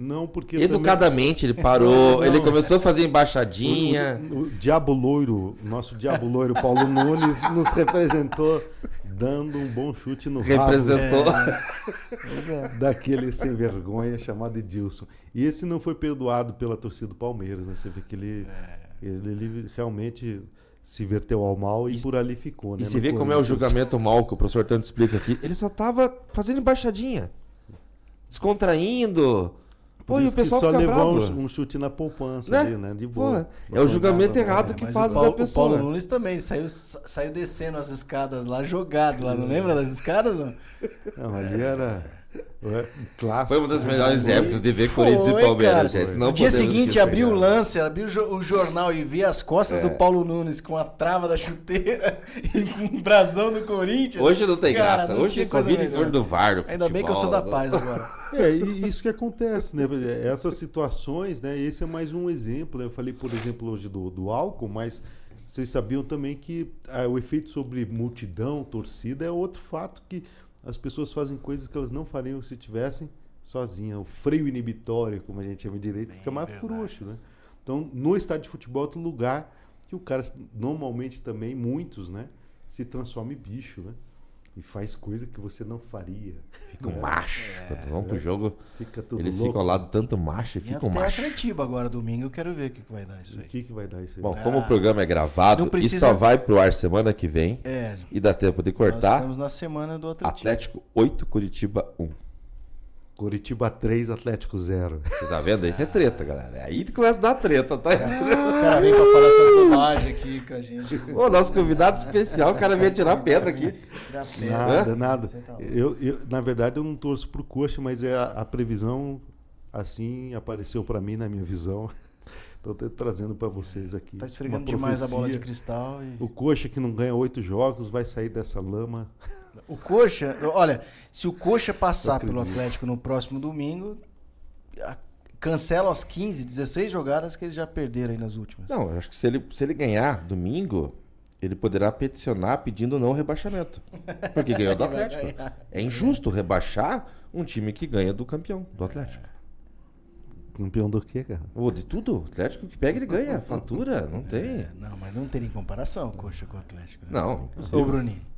Speaker 3: Não porque
Speaker 2: Educadamente, ele parou,
Speaker 3: Não,
Speaker 2: ele começou a fazer
Speaker 3: também,
Speaker 2: embaixadinha.
Speaker 3: o, o, o Diabo Loiro, nosso Diabo Loiro Paulo Nunes nos representou dando um bom chute no rabo
Speaker 2: Representou.
Speaker 3: daquele sem vergonha chamado Edilson. E esse não foi perdoado pela torcida do Palmeiras, né? Você vê que ele, ele, ele realmente se verteu ao mal e,
Speaker 2: E-
Speaker 3: por ali ficou, né?
Speaker 2: E se
Speaker 3: no
Speaker 2: vê como é o julgamento mal que o professor tanto explica aqui. Ele só tava fazendo embaixadinha. Descontraindo. Pô, e o pessoal
Speaker 3: só levou um, um chute na poupança
Speaker 2: Né?
Speaker 3: ali, né? De boa.
Speaker 2: é o julgamento
Speaker 3: nada,
Speaker 2: errado
Speaker 3: né?
Speaker 2: que faz
Speaker 1: o
Speaker 2: da
Speaker 1: Paulo, o
Speaker 2: pessoa.
Speaker 1: Paulo Nunes também, saiu, saiu descendo as escadas lá, jogado lá, não lembra das escadas? Não? <laughs>
Speaker 3: Não, ali era é, um clássico.
Speaker 2: Foi uma das melhores
Speaker 3: Foi.
Speaker 2: épocas de ver
Speaker 1: Foi,
Speaker 2: Corinthians e Palmeiras,
Speaker 1: cara.
Speaker 2: gente. Não
Speaker 1: no dia seguinte,
Speaker 2: esquecer,
Speaker 1: abriu o
Speaker 2: cara.
Speaker 1: lance, abriu o jo- o jornal e vi as costas
Speaker 2: É.
Speaker 1: do Paulo Nunes com a trava da chuteira <laughs> e com um brasão do Corinthians.
Speaker 2: Hoje não tem
Speaker 1: Cara,
Speaker 2: graça.
Speaker 1: não
Speaker 2: Hoje só
Speaker 1: coisa
Speaker 2: vira em torno do VAR. do
Speaker 1: Ainda bem que eu sou da
Speaker 2: futebol,
Speaker 1: paz
Speaker 2: do-
Speaker 1: agora. <laughs> <laughs>
Speaker 3: É, e isso que acontece, né? Essas situações, né? Esse é mais um exemplo. né? Eu falei, por exemplo, hoje do, do álcool, mas vocês sabiam também que ah, o efeito sobre multidão, torcida, é outro fato que as pessoas fazem coisas que elas não fariam se tivessem sozinhas. O freio inibitório, como a gente chama direito, fica mais frouxo, né? Então, no estádio de futebol é outro lugar que o cara, normalmente também, muitos, né? Se transforma em bicho, né? E faz coisa que você não faria.
Speaker 2: Fica um macho. Quando vão pro jogo,
Speaker 3: Fica tudo
Speaker 2: eles
Speaker 3: louco.
Speaker 2: ficam ao lado tanto macho e
Speaker 1: E
Speaker 2: ficam
Speaker 1: até
Speaker 2: macho.
Speaker 1: Atletiba agora, domingo, eu quero ver o que que vai dar isso
Speaker 3: O
Speaker 1: aí.
Speaker 3: que, que vai dar isso aí?
Speaker 2: Bom, como o programa é gravado e
Speaker 1: precisa-
Speaker 2: só vai pro ar semana que vem
Speaker 1: É,
Speaker 2: e dá tempo de
Speaker 1: nós
Speaker 2: cortar,
Speaker 1: estamos na semana do Atlético.
Speaker 2: Atlético 8, Curitiba 1.
Speaker 3: Curitiba 3, Atlético 0.
Speaker 2: Você tá vendo? Isso é treta, galera. É aí que começa a dar treta, tá?
Speaker 1: O cara vem pra falar essa bobagem aqui com a gente.
Speaker 2: Ô, nosso convidado especial, o cara veio tirar pedra aqui.
Speaker 1: Tirar pedra.
Speaker 3: Nada, nada.
Speaker 1: Tá.
Speaker 3: Eu, eu, na verdade, eu não torço pro Coxa, mas é a, a previsão assim apareceu para mim na minha visão. <laughs> Estou trazendo para vocês aqui.
Speaker 1: Tá esfregando demais a bola de cristal. E...
Speaker 3: O Coxa que não ganha oito jogos vai sair dessa lama.
Speaker 1: O Coxa, olha, se o Coxa passar pelo. Atlético no próximo domingo, cancela as 15, 16 jogadas que eles já perderam aí nas últimas.
Speaker 2: Não, eu acho que se ele, se ele ganhar domingo, ele poderá peticionar pedindo não rebaixamento. Porque ganhou do <laughs>
Speaker 1: Ele
Speaker 2: Atlético. É injusto rebaixar um time que ganha do campeão, do Atlético.
Speaker 3: Campeão do quê, cara?
Speaker 2: Ô, de tudo, o Atlético que pega, ele ganha. <laughs> Fatura, não tem.
Speaker 1: É, não, mas não tem nem comparação o Coxa com o Atlético. né?
Speaker 2: Não.
Speaker 1: Ô, Bruninho.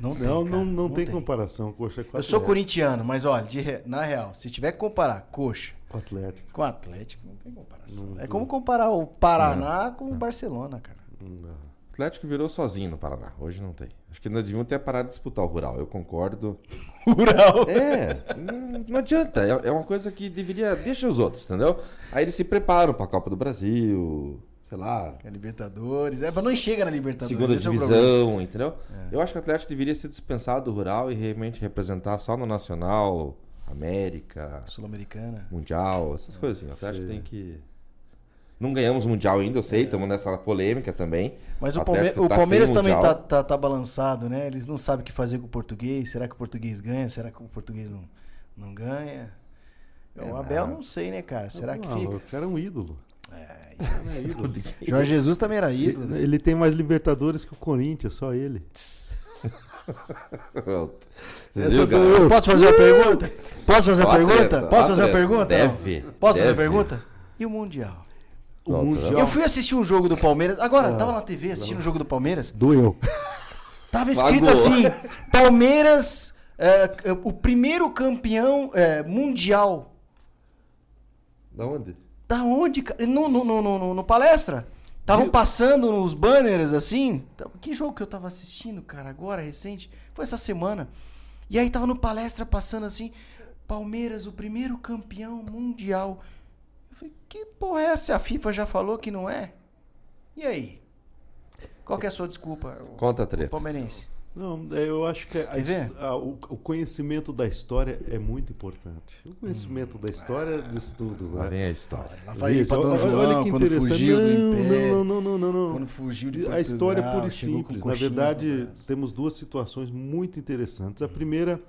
Speaker 1: Não tem,
Speaker 3: Não,
Speaker 1: cara,
Speaker 3: não, não, tem, comparação. Coxa com
Speaker 1: Eu sou corintiano, mas olha, de re- na real, se tiver que comparar Coxa
Speaker 3: Com Atlético.
Speaker 1: com o Atlético, não tem comparação.
Speaker 3: Não
Speaker 1: é
Speaker 3: tem.
Speaker 1: como comparar o Paraná com o Barcelona, cara.
Speaker 3: Não.
Speaker 2: O Atlético virou sozinho no Paraná. Hoje não tem. Acho que nós devíamos ter parado de disputar o Rural. Eu concordo. <laughs>
Speaker 1: Rural.
Speaker 2: É, não, não adianta. É, é uma coisa que deveria. Deixa os outros, entendeu? Aí eles se preparam pra Copa do Brasil, sei lá,
Speaker 1: É Libertadores. É, mas não chega na Libertadores.
Speaker 2: segunda
Speaker 1: esse é
Speaker 2: divisão, entendeu? Eu acho que o Atlético deveria ser dispensado do Rural e realmente representar só no Nacional, América,
Speaker 1: Sul-Americana.
Speaker 2: Mundial, essas coisas assim. O Atlético
Speaker 3: Sei.
Speaker 2: tem que. Não ganhamos Mundial ainda, eu sei, estamos nessa polêmica também.
Speaker 1: Mas o, Palme- o
Speaker 2: tá
Speaker 1: Palmeiras também tá, tá, tá balançado, né? Eles não sabem o que fazer com o português. Será que o português ganha? Será que o português não, não ganha? o
Speaker 2: É
Speaker 1: Abel não sei, né, cara? Será que
Speaker 3: Não,
Speaker 1: fica?
Speaker 3: O cara é um ídolo.
Speaker 1: É,
Speaker 3: é ídolo. <laughs>
Speaker 1: Jorge Jesus também era ídolo.
Speaker 3: ele,
Speaker 1: né?
Speaker 3: ele tem mais Libertadores que o Corinthians, só ele. <laughs>
Speaker 2: Viu,
Speaker 3: do.
Speaker 1: Posso fazer uma pergunta? Posso fazer uma pergunta? Posso fazer uma pergunta?
Speaker 2: Deve?
Speaker 1: Posso fazer uma pergunta? E o Mundial?
Speaker 3: O
Speaker 2: Pronto,
Speaker 3: Mundial
Speaker 1: Eu fui assistir um jogo do Palmeiras. Agora,
Speaker 3: Ah,
Speaker 1: tava na TV assistindo o jogo do Palmeiras.
Speaker 3: doeu.
Speaker 1: Tava escrito assim: Palmeiras, é, é, o primeiro campeão é, mundial.
Speaker 2: Da onde?
Speaker 1: Da onde? cara? No, no, no, no, no palestra. Estavam passando nos banners assim. Tá- Que jogo que eu tava assistindo, cara, agora, recente? Foi essa semana. E aí tava no palestra passando assim: Palmeiras, o primeiro campeão mundial. Eu falei: Que porra é essa? A FIFA já falou que não é? E aí? Qual que é a sua desculpa,
Speaker 2: Conta treta.
Speaker 1: palmeirense?
Speaker 3: Não, é, eu acho que a a- o, o conhecimento da história é muito importante. O conhecimento da história diz tudo.
Speaker 2: Lá
Speaker 3: né?
Speaker 2: vem a história.
Speaker 1: Lá vai
Speaker 3: Veja,
Speaker 1: pra Dom
Speaker 3: olha-
Speaker 1: João,
Speaker 3: olha que
Speaker 1: quando
Speaker 3: interessante.
Speaker 1: fugiu do
Speaker 3: não,
Speaker 1: Império.
Speaker 3: não, não, não, não, não.
Speaker 1: Quando fugiu de
Speaker 3: A história é
Speaker 1: Portugal,
Speaker 3: pura e simples. Na verdade, temos duas situações muito interessantes. A primeira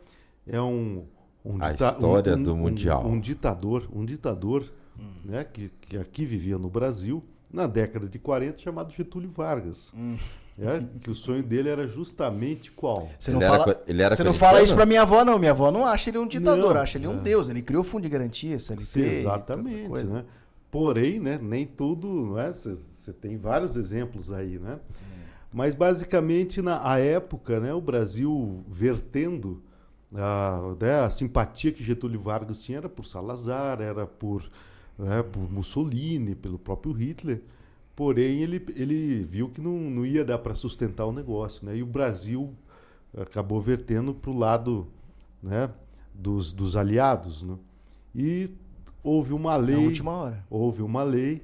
Speaker 3: é um, um
Speaker 2: A
Speaker 3: dita-
Speaker 2: história
Speaker 3: um-
Speaker 2: do
Speaker 3: um-
Speaker 2: Mundial.
Speaker 3: Um, ditador, um ditador,
Speaker 1: Hum.
Speaker 3: né, que, que aqui vivia no Brasil na década de 40, chamado Getúlio Vargas.
Speaker 1: Hum.
Speaker 3: É, que o sonho dele era justamente qual?
Speaker 1: Você
Speaker 2: Ele
Speaker 1: não,
Speaker 2: era
Speaker 1: fala,
Speaker 2: co- ele era
Speaker 1: você não fala isso pra minha avó, não. Minha avó não acha ele um ditador,
Speaker 3: Não,
Speaker 1: acha ele um
Speaker 3: é.
Speaker 1: deus. Ele criou o fundo de garantia, CLT.
Speaker 3: Sim, exatamente, né? Porém, né, nem tudo, não é? Você tem vários exemplos aí, né? Mas basicamente na a época, né, o Brasil vertendo a, né, a simpatia que Getúlio Vargas tinha era por Salazar, era por, né, por Mussolini, pelo próprio Hitler. Porém, ele, ele viu que não, não ia dar para sustentar o negócio, né? E o Brasil acabou vertendo para o lado né, dos, dos aliados, né? E houve uma
Speaker 1: Na
Speaker 3: lei
Speaker 1: última hora.
Speaker 3: houve uma lei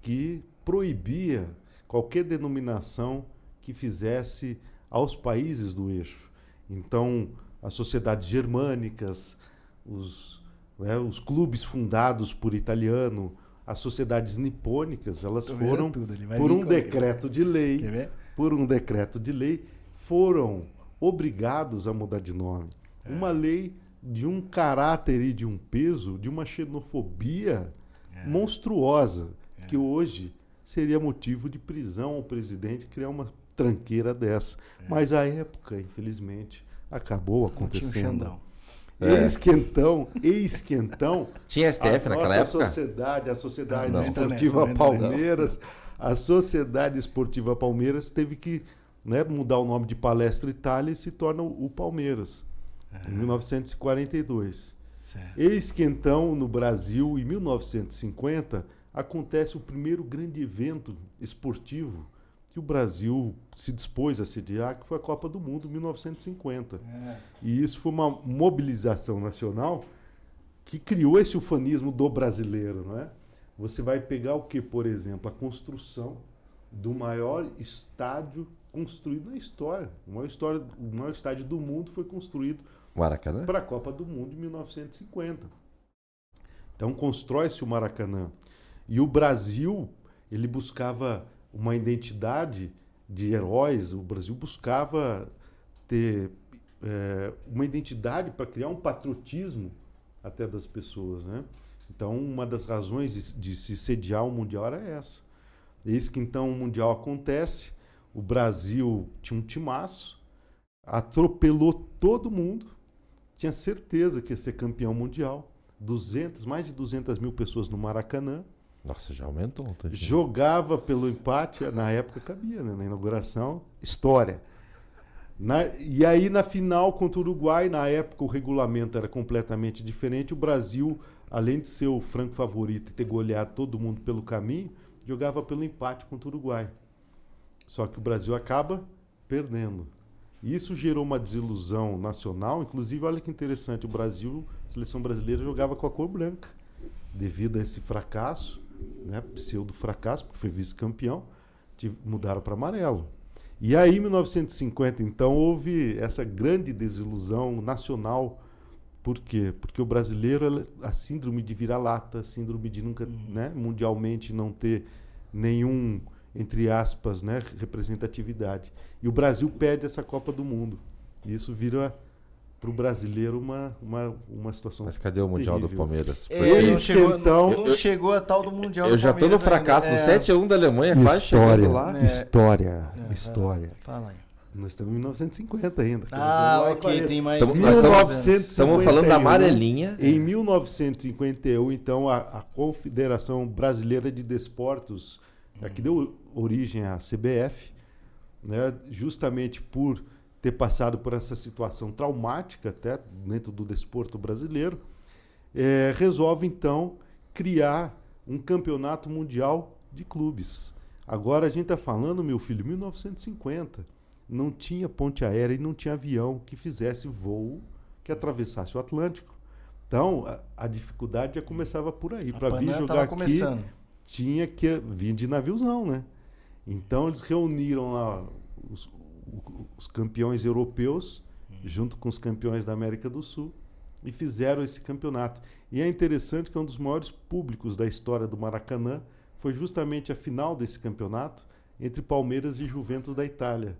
Speaker 3: que proibia qualquer denominação que fizesse aos países do eixo. Então, as sociedades germânicas, os, né, os clubes fundados por italiano, as sociedades nipônicas, elas
Speaker 1: Tô
Speaker 3: foram, por um decreto de lei, por um decreto de lei, foram obrigados a mudar de nome.
Speaker 1: É.
Speaker 3: Uma lei de um caráter e de um peso, de uma xenofobia
Speaker 1: É.
Speaker 3: monstruosa, que hoje seria motivo de prisão ao presidente criar uma tranqueira dessa. Mas a época, infelizmente, acabou
Speaker 1: É.
Speaker 3: Acontecendo.
Speaker 2: É.
Speaker 3: Eis quentão, eis quentão, <laughs>
Speaker 2: Tinha STF
Speaker 3: a
Speaker 2: naquela
Speaker 3: nossa
Speaker 2: época?
Speaker 3: sociedade, a Sociedade
Speaker 1: Não,
Speaker 3: Esportiva
Speaker 1: não entra nessa.
Speaker 3: Palmeiras, a Sociedade Esportiva Palmeiras teve que né, mudar o nome de Palestra Itália e se torna o Palmeiras, em 1942.
Speaker 1: Certo.
Speaker 3: Eis que então, no Brasil, em 1950, acontece o primeiro grande evento esportivo que o Brasil se dispôs a sediar, que foi a Copa do Mundo, em 1950.
Speaker 1: É.
Speaker 3: E isso foi uma mobilização nacional que criou esse ufanismo do brasileiro, não é? Você vai pegar o que, por exemplo, a construção do maior estádio construído na história. O maior, história, o maior estádio do mundo foi construído
Speaker 2: Maracanã?
Speaker 3: para a Copa do Mundo em 1950. Então constrói-se o Maracanã. E o Brasil, ele buscava uma identidade de heróis, o Brasil buscava ter é, uma identidade para criar um patriotismo até das pessoas, né? Então, uma das razões de, de se sediar o Mundial era essa. Eis que então o Mundial acontece, o Brasil tinha um timaço, atropelou todo mundo, tinha certeza que ia ser campeão mundial, 200, mais de 200 mil pessoas no Maracanã,
Speaker 2: Nossa, já aumentou. um tantinho.
Speaker 3: jogava pelo empate, na época cabia, né? na inauguração, história. Na- e aí na final contra o Uruguai, na época o regulamento era completamente diferente, o Brasil, além de ser o franco favorito e ter goleado todo mundo pelo caminho, jogava pelo empate contra o Uruguai. Só que o Brasil acaba perdendo. Isso gerou uma desilusão nacional, inclusive olha que interessante, o Brasil, a seleção brasileira jogava com a cor branca, devido a esse fracasso, né, pseudo fracasso, porque foi vice-campeão, mudaram para amarelo. E aí, em 1950, então, houve essa grande desilusão nacional. Por quê? Porque o brasileiro, a síndrome de vira-lata, a síndrome de nunca, né, mundialmente não ter nenhum, entre aspas, né, representatividade. E o Brasil perde essa Copa do Mundo. E isso vira para o brasileiro uma, uma, uma situação
Speaker 2: Mas cadê o Mundial do
Speaker 3: terrível.
Speaker 2: Palmeiras?
Speaker 1: É,
Speaker 2: Porque
Speaker 1: não chegou,
Speaker 3: então-
Speaker 1: não
Speaker 2: Eu-
Speaker 1: chegou a tal do Mundial
Speaker 2: eu
Speaker 1: do
Speaker 2: já tô no
Speaker 1: Palmeiras
Speaker 2: fracasso do
Speaker 1: É.
Speaker 2: 7x1 da Alemanha, quase chegando lá.
Speaker 1: É.
Speaker 3: História,
Speaker 1: É,
Speaker 3: história.
Speaker 1: Fala aí.
Speaker 3: Nós estamos em 1950 ainda.
Speaker 1: Ah, ok,
Speaker 3: 40.
Speaker 1: tem mais.
Speaker 2: Tamo- estamos-
Speaker 3: 1900
Speaker 2: Estamos falando da
Speaker 3: 51.
Speaker 2: amarelinha.
Speaker 3: Em 1951, então, a, a Confederação Brasileira de Desportos, a que deu origem à CBF, né, justamente por ter passado por essa situação traumática até dentro do desporto brasileiro, eh, resolve então criar um campeonato mundial de clubes. Agora a gente está falando, meu filho, 1950. Não tinha ponte aérea e não tinha avião que fizesse voo que atravessasse o Atlântico. Então, a, a dificuldade já começava por aí. Para vir jogar aqui,
Speaker 1: começando.
Speaker 3: tinha que vir de naviozão, né? Então eles reuniram lá os, os campeões europeus junto com os campeões da América do Sul e fizeram esse campeonato. E é interessante que um dos maiores públicos da história do Maracanã foi justamente a final desse campeonato entre Palmeiras e Juventus da Itália,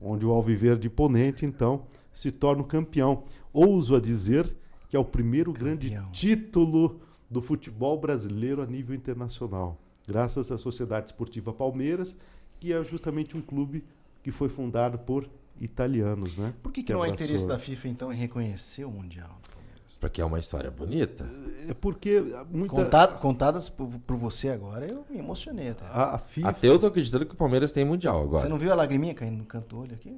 Speaker 3: onde o Alviverde Ponente então se torna o campeão. Ouso a dizer que é o primeiro grande
Speaker 1: Campeão.
Speaker 3: título do futebol brasileiro a nível internacional, graças à Sociedade Esportiva Palmeiras, que é justamente um clube que foi fundado por italianos, né?
Speaker 1: Por que, que
Speaker 3: Que
Speaker 1: não há interesse da FIFA, então, em reconhecer o Mundial do Palmeiras?
Speaker 2: Porque é uma história bonita.
Speaker 3: É porque muita
Speaker 1: Contado- contadas por, por você agora, eu me emocionei até.
Speaker 3: a, a FIFA,
Speaker 2: Até eu tô acreditando que o Palmeiras tem Mundial
Speaker 1: Você
Speaker 2: agora.
Speaker 1: não viu a lagriminha caindo no canto do olho aqui?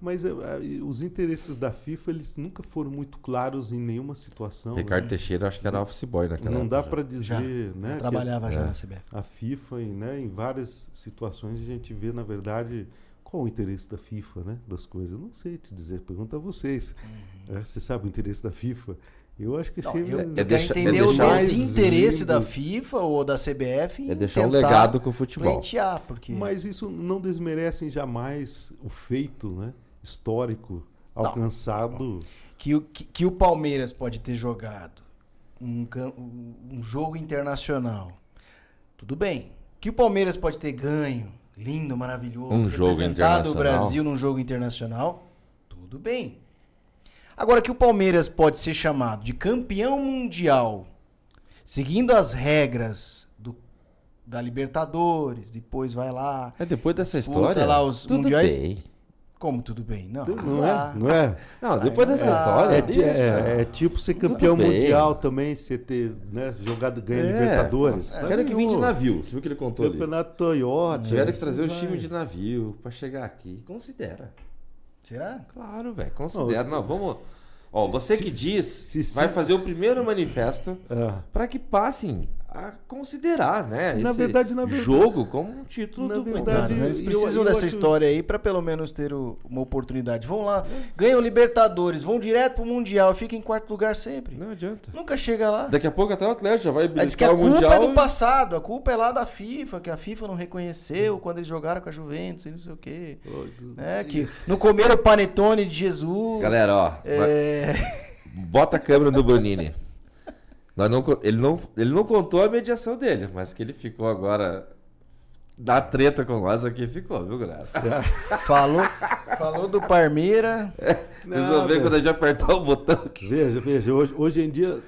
Speaker 3: mas é, é, os interesses da FIFA eles nunca foram muito claros em nenhuma situação.
Speaker 2: Ricardo
Speaker 3: né?
Speaker 2: Teixeira, acho que era office boy naquela
Speaker 3: Não
Speaker 2: época.
Speaker 3: dá
Speaker 2: já.
Speaker 3: para
Speaker 1: Já.
Speaker 3: dizer, né?
Speaker 1: Eu trabalhava já
Speaker 2: é.
Speaker 1: na CBF.
Speaker 3: a FIFA, né, em várias situações a gente vê, na verdade, qual o interesse da FIFA, né, das coisas. Eu não sei te dizer, pergunta a vocês. É, você sabe o interesse da FIFA? Eu acho que
Speaker 1: Não,
Speaker 3: sempre
Speaker 1: eu
Speaker 2: é é
Speaker 1: entender o
Speaker 2: deixar-
Speaker 1: desinteresse da. FIFA ou da CBF em
Speaker 2: É deixar um legado com o futebol.
Speaker 1: porque
Speaker 3: Mas isso não desmerece jamais o feito né, histórico alcançado.
Speaker 1: que, o- que, que o Palmeiras pode ter jogado um, um um jogo internacional, tudo bem. Que o Palmeiras pode ter ganho, lindo, maravilhoso,
Speaker 2: Um jogo
Speaker 1: representado o
Speaker 2: internacional.
Speaker 1: Brasil num jogo internacional, tudo bem. Agora que o Palmeiras pode ser chamado de campeão mundial, seguindo as regras do, da Libertadores, depois vai lá,
Speaker 2: É depois dessa história.
Speaker 1: lá os mundiais.
Speaker 2: bem.
Speaker 1: Como tudo bem? Não,
Speaker 3: Não
Speaker 1: dá.
Speaker 3: é? Não é?
Speaker 2: Não, depois dessa história.
Speaker 3: É,
Speaker 2: deixa.
Speaker 3: é- é tipo ser campeão mundial também, você ter né, jogado, ganha
Speaker 2: É.
Speaker 3: Libertadores.
Speaker 2: É, que vir de navio. Você viu o que ele contou ali?
Speaker 3: Campeonato Toyota.
Speaker 2: Tiveram que trazer o time de navio pra chegar aqui. Considera.
Speaker 1: Será?
Speaker 2: Claro, velho. Considera. Não, vamos. Ó,
Speaker 3: Se-
Speaker 2: você
Speaker 3: se-
Speaker 2: que diz,
Speaker 3: se- se-
Speaker 2: vai fazer o primeiro manifesto
Speaker 3: Ah.
Speaker 2: para que passem a considerar, né?
Speaker 3: Na
Speaker 2: esse
Speaker 3: verdade, na verdade-
Speaker 2: jogo como um título
Speaker 3: Na
Speaker 2: do
Speaker 3: verdade,
Speaker 1: Cara? Eles
Speaker 3: eu-
Speaker 1: precisam
Speaker 3: eu
Speaker 1: dessa
Speaker 3: acho-
Speaker 1: história aí pra pelo menos ter o- uma oportunidade. Vão lá, ganham Libertadores, vão direto pro Mundial, fica em quarto lugar sempre.
Speaker 2: Não adianta.
Speaker 1: Nunca chega lá.
Speaker 2: Daqui a pouco até o Atlético já vai
Speaker 1: Aí diz que
Speaker 2: beliscar
Speaker 1: a
Speaker 2: o
Speaker 1: culpa
Speaker 2: Mundial.
Speaker 1: é do passado, a culpa é lá da FIFA, que a FIFA não reconheceu quando eles jogaram com a Juventus e não sei o quê. É, que não comeram o panetone de Jesus.
Speaker 2: Galera, ó.
Speaker 1: É,
Speaker 2: Bota a câmera no Bonini. <laughs> Nós não, ele, não, ele não contou a mediação dele, mas que ele ficou agora da treta com nós aqui, ficou, viu, galera?
Speaker 1: falou, falou do Parmeira.
Speaker 2: Vocês vão ver quando a gente apertar o botão aqui.
Speaker 3: Veja, veja, hoje, hoje em dia.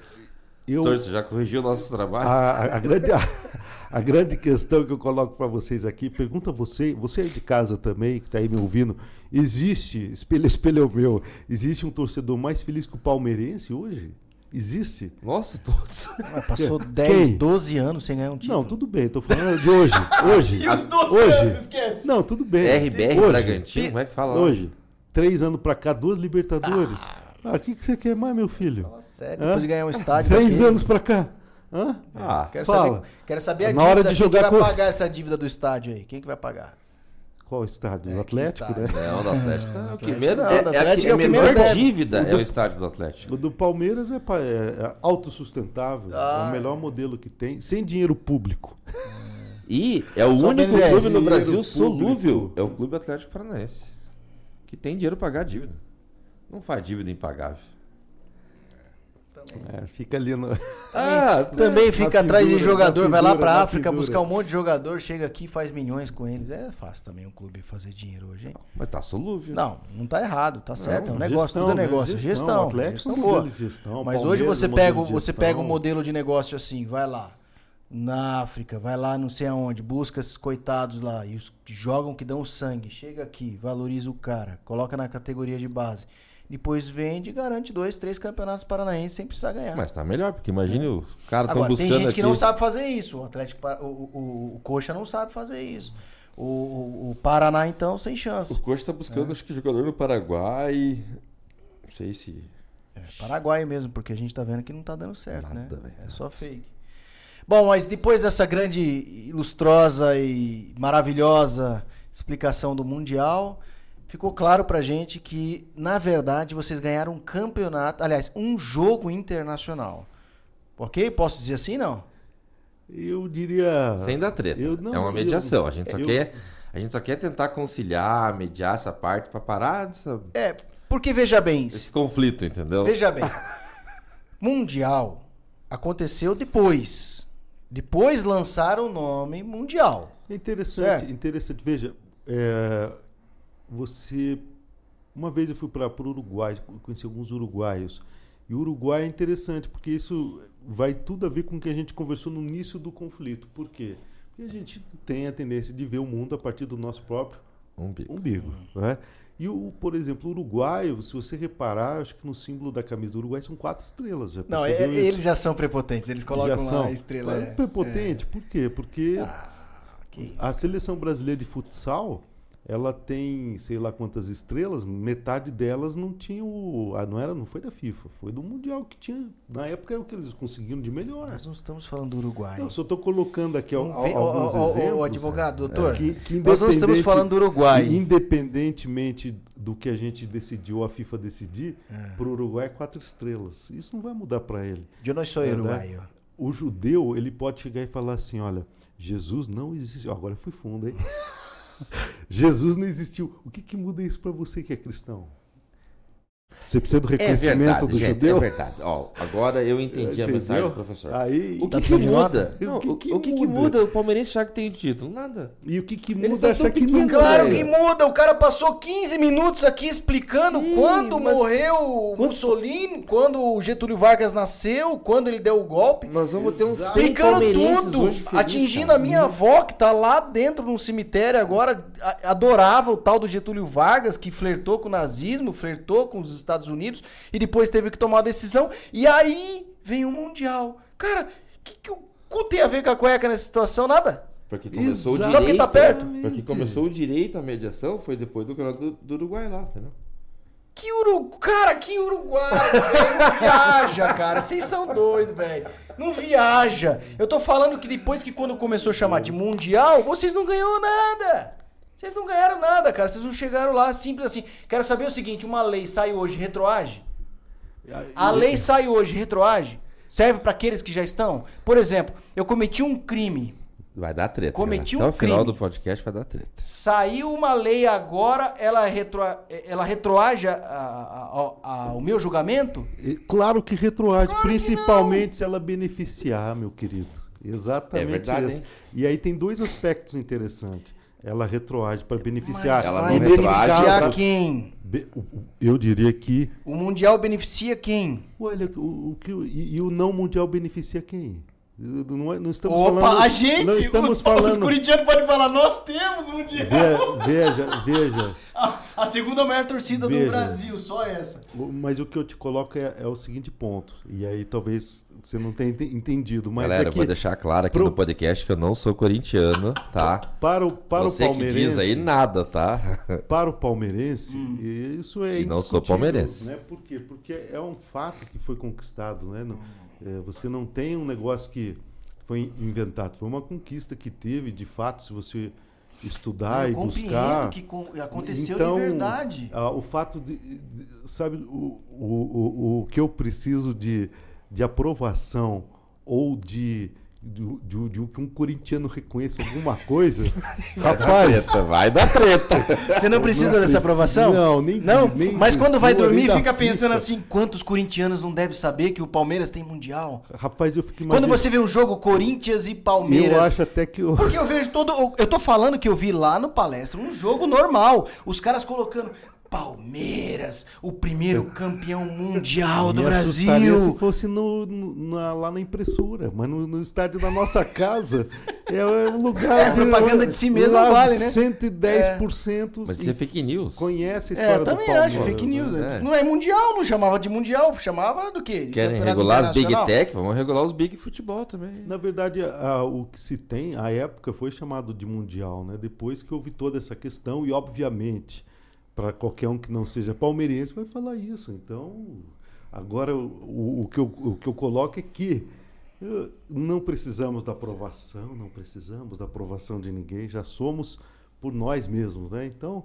Speaker 3: Eu,
Speaker 2: Doutor, você já corrigiu nossos trabalhos?
Speaker 3: a, a- a grande, a, a grande questão que eu coloco para vocês aqui, pergunta você, você aí de casa também, que está aí me ouvindo, existe, espelho, espelho meu, existe um torcedor mais feliz que o palmeirense hoje? Existe?
Speaker 2: Nossa, todos.
Speaker 1: Mas passou
Speaker 3: Quem?
Speaker 1: 10, 12 anos sem ganhar um título.
Speaker 3: Não, tudo bem, tô falando de hoje. Hoje. <laughs>
Speaker 1: E os 12
Speaker 3: hoje.
Speaker 1: anos, esquece.
Speaker 3: Não, tudo bem.
Speaker 2: RBR
Speaker 3: hoje,
Speaker 2: Bragantino, como é que fala?
Speaker 3: Hoje. Três anos pra cá, duas Libertadores. Ah, o que, que você quer mais, meu filho?
Speaker 1: Fala sério,
Speaker 3: Hã?
Speaker 1: depois de ganhar um estádio.
Speaker 3: Três
Speaker 1: daquele.
Speaker 3: anos pra cá. Hã?
Speaker 2: Ah,
Speaker 1: Quero
Speaker 3: Fala.
Speaker 1: saber, quero saber a
Speaker 3: Na
Speaker 1: dívida.
Speaker 3: hora de
Speaker 1: quem
Speaker 3: jogar
Speaker 1: que vai pagar essa dívida do estádio aí? Quem que vai pagar?
Speaker 3: Qual estádio?
Speaker 1: É,
Speaker 3: o
Speaker 1: que
Speaker 3: Atlético,
Speaker 1: estádio?
Speaker 3: né?
Speaker 2: não, do Atlético. tá- o que menos, é,
Speaker 1: do
Speaker 2: é a
Speaker 1: Atlético
Speaker 2: que-
Speaker 1: é
Speaker 2: a menor
Speaker 1: deve.
Speaker 2: dívida é o estádio do Atlético.
Speaker 3: O do Palmeiras é, é- é autossustentável.
Speaker 1: Ah.
Speaker 3: É o melhor modelo que tem, sem dinheiro público.
Speaker 2: E é o
Speaker 1: Só
Speaker 2: único clube no
Speaker 3: dinheiro
Speaker 2: Brasil
Speaker 3: público.
Speaker 2: solúvel. É o Clube Atlético Paranaense. Que tem dinheiro pra pagar a dívida. Não faz dívida impagável.
Speaker 3: É, fica ali no. <laughs>
Speaker 2: Ah,
Speaker 1: Também fica
Speaker 3: na
Speaker 1: atrás de jogador,
Speaker 3: na
Speaker 1: vai lá pra África buscar um monte de jogador, chega aqui e faz milhões com eles. É fácil também um clube fazer dinheiro hoje, hein?
Speaker 2: Mas tá solúvel.
Speaker 1: Não, não tá errado, tá certo. É um
Speaker 3: Não,
Speaker 1: negócio,
Speaker 3: gestão,
Speaker 1: tudo é
Speaker 3: né?
Speaker 1: negócio.
Speaker 3: Gestão,
Speaker 1: Gestão,
Speaker 3: Atlético
Speaker 1: gestão
Speaker 3: é um
Speaker 1: boa.
Speaker 3: gestão,
Speaker 1: Mas hoje você pega, você pega um modelo de negócio assim, vai lá na África, vai lá não sei aonde, busca esses coitados lá e os que jogam, que dão sangue, chega aqui, valoriza o cara, coloca na categoria de base. Depois vende e garante dois, três campeonatos paranaenses sem precisar ganhar.
Speaker 2: Mas tá melhor, porque imagine o cara tão
Speaker 1: Agora, tem
Speaker 2: buscando
Speaker 1: gente
Speaker 2: aqui.
Speaker 1: que não sabe fazer isso. O Atlético, o, o, o- o Coxa não sabe fazer isso. O, o, o Paraná, então, sem
Speaker 2: O
Speaker 1: chance.
Speaker 2: Coxa tá buscando, acho que jogador no Paraguai. Não sei se.
Speaker 1: É, Paraguai mesmo, porque a gente tá vendo que não tá dando certo,
Speaker 2: Nada,
Speaker 1: né? É só fake. Bom, mas depois dessa grande, ilustrosa e maravilhosa explicação do Mundial, ficou claro pra gente que, na verdade, vocês ganharam um campeonato, aliás, um jogo internacional. Ok? Posso dizer assim, não?
Speaker 3: Eu diria.
Speaker 2: Sem dar treta.
Speaker 3: eu não-
Speaker 2: é uma
Speaker 3: eu-
Speaker 2: mediação. a, gente só
Speaker 3: eu-
Speaker 2: quer, a gente só quer tentar conciliar, mediar essa parte pra parar dessa-
Speaker 1: É, porque veja bem,
Speaker 2: esse conflito, entendeu?
Speaker 1: Veja bem. mundial aconteceu depois. Depois lançaram o nome Mundial.
Speaker 3: É interessante,
Speaker 1: Certo.
Speaker 3: interessante. Veja, é, você. Uma vez eu fui para o Uruguai, conheci alguns uruguaios. E o Uruguai é interessante, porque isso vai tudo a ver com o que a gente conversou no início do conflito. Por quê? Porque a gente tem a tendência de ver o mundo a partir do nosso próprio
Speaker 2: Umbigo.
Speaker 3: umbigo. Né? E, o, por exemplo, o uruguaio, se você reparar, acho que no símbolo da camisa do Uruguai são quatro estrelas. Já
Speaker 1: Não, é- eles já são prepotentes. Eles colocam
Speaker 3: Já
Speaker 1: lá
Speaker 3: são.
Speaker 1: a estrela.
Speaker 3: É prepotente, por quê? Porque
Speaker 1: É. Ah, que isso.
Speaker 3: a seleção brasileira de futsal, ela tem, sei lá quantas estrelas, metade delas não tinha o, ah, não era, não foi da FIFA, foi do mundial que tinha, na época era o que eles conseguiram de melhor.
Speaker 1: Nós não estamos falando do Uruguai.
Speaker 3: Eu só estou colocando aqui
Speaker 1: Não
Speaker 3: al-
Speaker 1: ó,
Speaker 3: alguns
Speaker 1: ó,
Speaker 3: exemplos.
Speaker 1: ó, advogado, doutor.
Speaker 3: que, que
Speaker 1: Nós não estamos falando do Uruguai.
Speaker 3: Independentemente do que a gente decidiu, a FIFA decidir,
Speaker 1: É.
Speaker 3: para o Uruguai é quatro estrelas. Isso não vai mudar para ele.
Speaker 1: Eu não sou
Speaker 3: É, né?
Speaker 1: uruguaio.
Speaker 3: O judeu, ele pode chegar e falar assim, olha, Jesus não existiu. Agora eu fui fundo, hein? <laughs> Jesus não existiu. O que, que muda isso para você que é cristão? Você precisa do
Speaker 2: É
Speaker 3: reconhecimento
Speaker 2: verdade,
Speaker 3: do
Speaker 2: gente,
Speaker 3: judeu?
Speaker 2: é verdade. Ó, agora eu entendi a mensagem do professor.
Speaker 3: Aí,
Speaker 2: O que, que muda? Não,
Speaker 3: O que que
Speaker 2: o que, que
Speaker 3: muda?
Speaker 2: muda o palmeirense achar que tem título? Nada.
Speaker 3: e o que, que muda achar
Speaker 2: tão
Speaker 3: que não
Speaker 1: Claro que muda, o cara passou 15 minutos aqui explicando
Speaker 2: Sim,
Speaker 1: quando morreu o Mussolini, quando o Getúlio Vargas nasceu, quando ele deu o golpe.
Speaker 2: Nós vamos ter uns 100
Speaker 1: Explicando tudo,
Speaker 2: felizes,
Speaker 1: atingindo
Speaker 2: cara.
Speaker 1: a minha avó que tá lá dentro num cemitério agora, adorava o tal do Getúlio Vargas, que flertou com o nazismo, flertou com os Estados Unidos e depois teve que tomar uma decisão. E aí vem o Mundial. Cara, o que, que o cu tem a ver com a cueca nessa situação? Nada.
Speaker 2: Porque começou
Speaker 3: Exato.
Speaker 2: o
Speaker 1: Só porque
Speaker 2: direito.
Speaker 1: tá perto.
Speaker 2: Porque começou o direito à mediação foi depois do campeonato do, do Uruguai lá, entendeu?
Speaker 1: Que Uruguai, cara, que Uruguai, velho. Não viaja, cara. Vocês são doidos, velho. Não viaja. Eu tô falando que depois que quando começou a chamar de Mundial, vocês não ganhou nada. Vocês não ganharam nada, cara. Vocês não chegaram lá, simples assim. Quero saber o seguinte, uma lei sai hoje, retroage? A lei sai hoje, retroage? Serve pra aqueles que já estão? Por exemplo, eu cometi um crime.
Speaker 2: Vai dar treta.
Speaker 1: Cometi
Speaker 2: galera.
Speaker 1: um
Speaker 2: Até o final
Speaker 1: crime.
Speaker 2: do podcast vai dar treta.
Speaker 1: Saiu uma lei agora, ela, retro, ela retroage a- a- a- a- o meu julgamento?
Speaker 3: Claro que retroage, principalmente se ela beneficiar, meu querido. Exatamente
Speaker 2: É verdade,
Speaker 3: isso.
Speaker 2: hein?
Speaker 3: E aí tem dois aspectos interessantes. Ela retroage para beneficiar.
Speaker 1: Mas
Speaker 2: Ela não retroage,
Speaker 1: beneficiar quem?
Speaker 3: Eu diria que.
Speaker 1: O Mundial beneficia quem?
Speaker 3: Olha, o, o que, o- e, e o não mundial beneficia quem? Não, é- não estamos
Speaker 1: Opa,
Speaker 3: falando.
Speaker 1: a gente,
Speaker 3: Não estamos
Speaker 1: os, os
Speaker 3: falando.
Speaker 1: corintianos podem falar, nós temos Mundial.
Speaker 3: Ve- Veja, veja. <laughs>
Speaker 1: A, a segunda maior torcida do
Speaker 3: Veja.
Speaker 1: Brasil, só essa.
Speaker 3: Mas o que eu te coloco é, é o seguinte ponto. E aí talvez você não tenha ente- entendido. Mas
Speaker 2: Galera,
Speaker 3: é
Speaker 2: eu
Speaker 3: que
Speaker 2: vou deixar claro aqui
Speaker 3: pro-
Speaker 2: no podcast que eu não sou corintiano, tá?
Speaker 3: para o, para
Speaker 2: Você
Speaker 3: o palmeirense.
Speaker 2: diz aí nada, tá? <laughs>
Speaker 3: para o palmeirense,
Speaker 1: Hum.
Speaker 3: isso é
Speaker 2: E não sou palmeirense.
Speaker 3: Né? Por quê? Porque é um fato que foi conquistado. Né?
Speaker 1: Hum.
Speaker 3: É, você não tem um negócio que foi inventado. Foi uma conquista que teve, de fato, se você estudar
Speaker 1: eu
Speaker 3: e buscar.
Speaker 1: que aconteceu
Speaker 3: Então,
Speaker 1: de verdade.
Speaker 3: ah, o fato de, de- sabe, o, o, o, o que eu preciso de, de aprovação ou de, de, de- de que um corintiano reconheça alguma <laughs> coisa, rapaz,
Speaker 2: Treta, vai dar treta.
Speaker 1: Você não precisa
Speaker 3: não
Speaker 1: dessa aprovação?
Speaker 3: não, nem-
Speaker 1: Não,
Speaker 3: nem
Speaker 1: mas quando vai dormir fica pensando assim, quantos corintianos não devem saber que o Palmeiras tem Mundial?
Speaker 3: rapaz, eu fico
Speaker 1: Quando
Speaker 3: imaginando.
Speaker 1: você vê um jogo Corinthians e Palmeiras...
Speaker 3: eu acho até que eu,
Speaker 1: Porque eu vejo todo. Eu tô falando que eu vi lá no palestra um jogo normal. Os caras colocando Palmeiras, o primeiro campeão mundial do
Speaker 3: me
Speaker 1: Brasil.
Speaker 3: se fosse no, no- na- lá na impressora, mas no, no estádio da nossa casa é um lugar
Speaker 1: É, a propaganda de si mesmo
Speaker 3: lá
Speaker 1: vale, né?
Speaker 3: 110%
Speaker 2: Mas isso é fake news.
Speaker 3: conhece a
Speaker 1: É,
Speaker 3: história
Speaker 1: eu
Speaker 3: do
Speaker 1: também
Speaker 3: Palmeiras.
Speaker 1: acho, fake news.
Speaker 2: né?
Speaker 1: Não é mundial, não chamava de mundial, chamava do quê? De
Speaker 2: Querem regular as Big? Tech, vamos regular os Big Futebol também.
Speaker 3: Na verdade, a- o que se tem, a época foi chamado de mundial, né? Depois que houve toda essa questão e obviamente para qualquer um que não seja palmeirense vai falar isso. Então, agora o, o- que, eu, o que eu coloco é que eh, não precisamos da aprovação, não precisamos da aprovação de ninguém, já somos por nós mesmos, né? Então,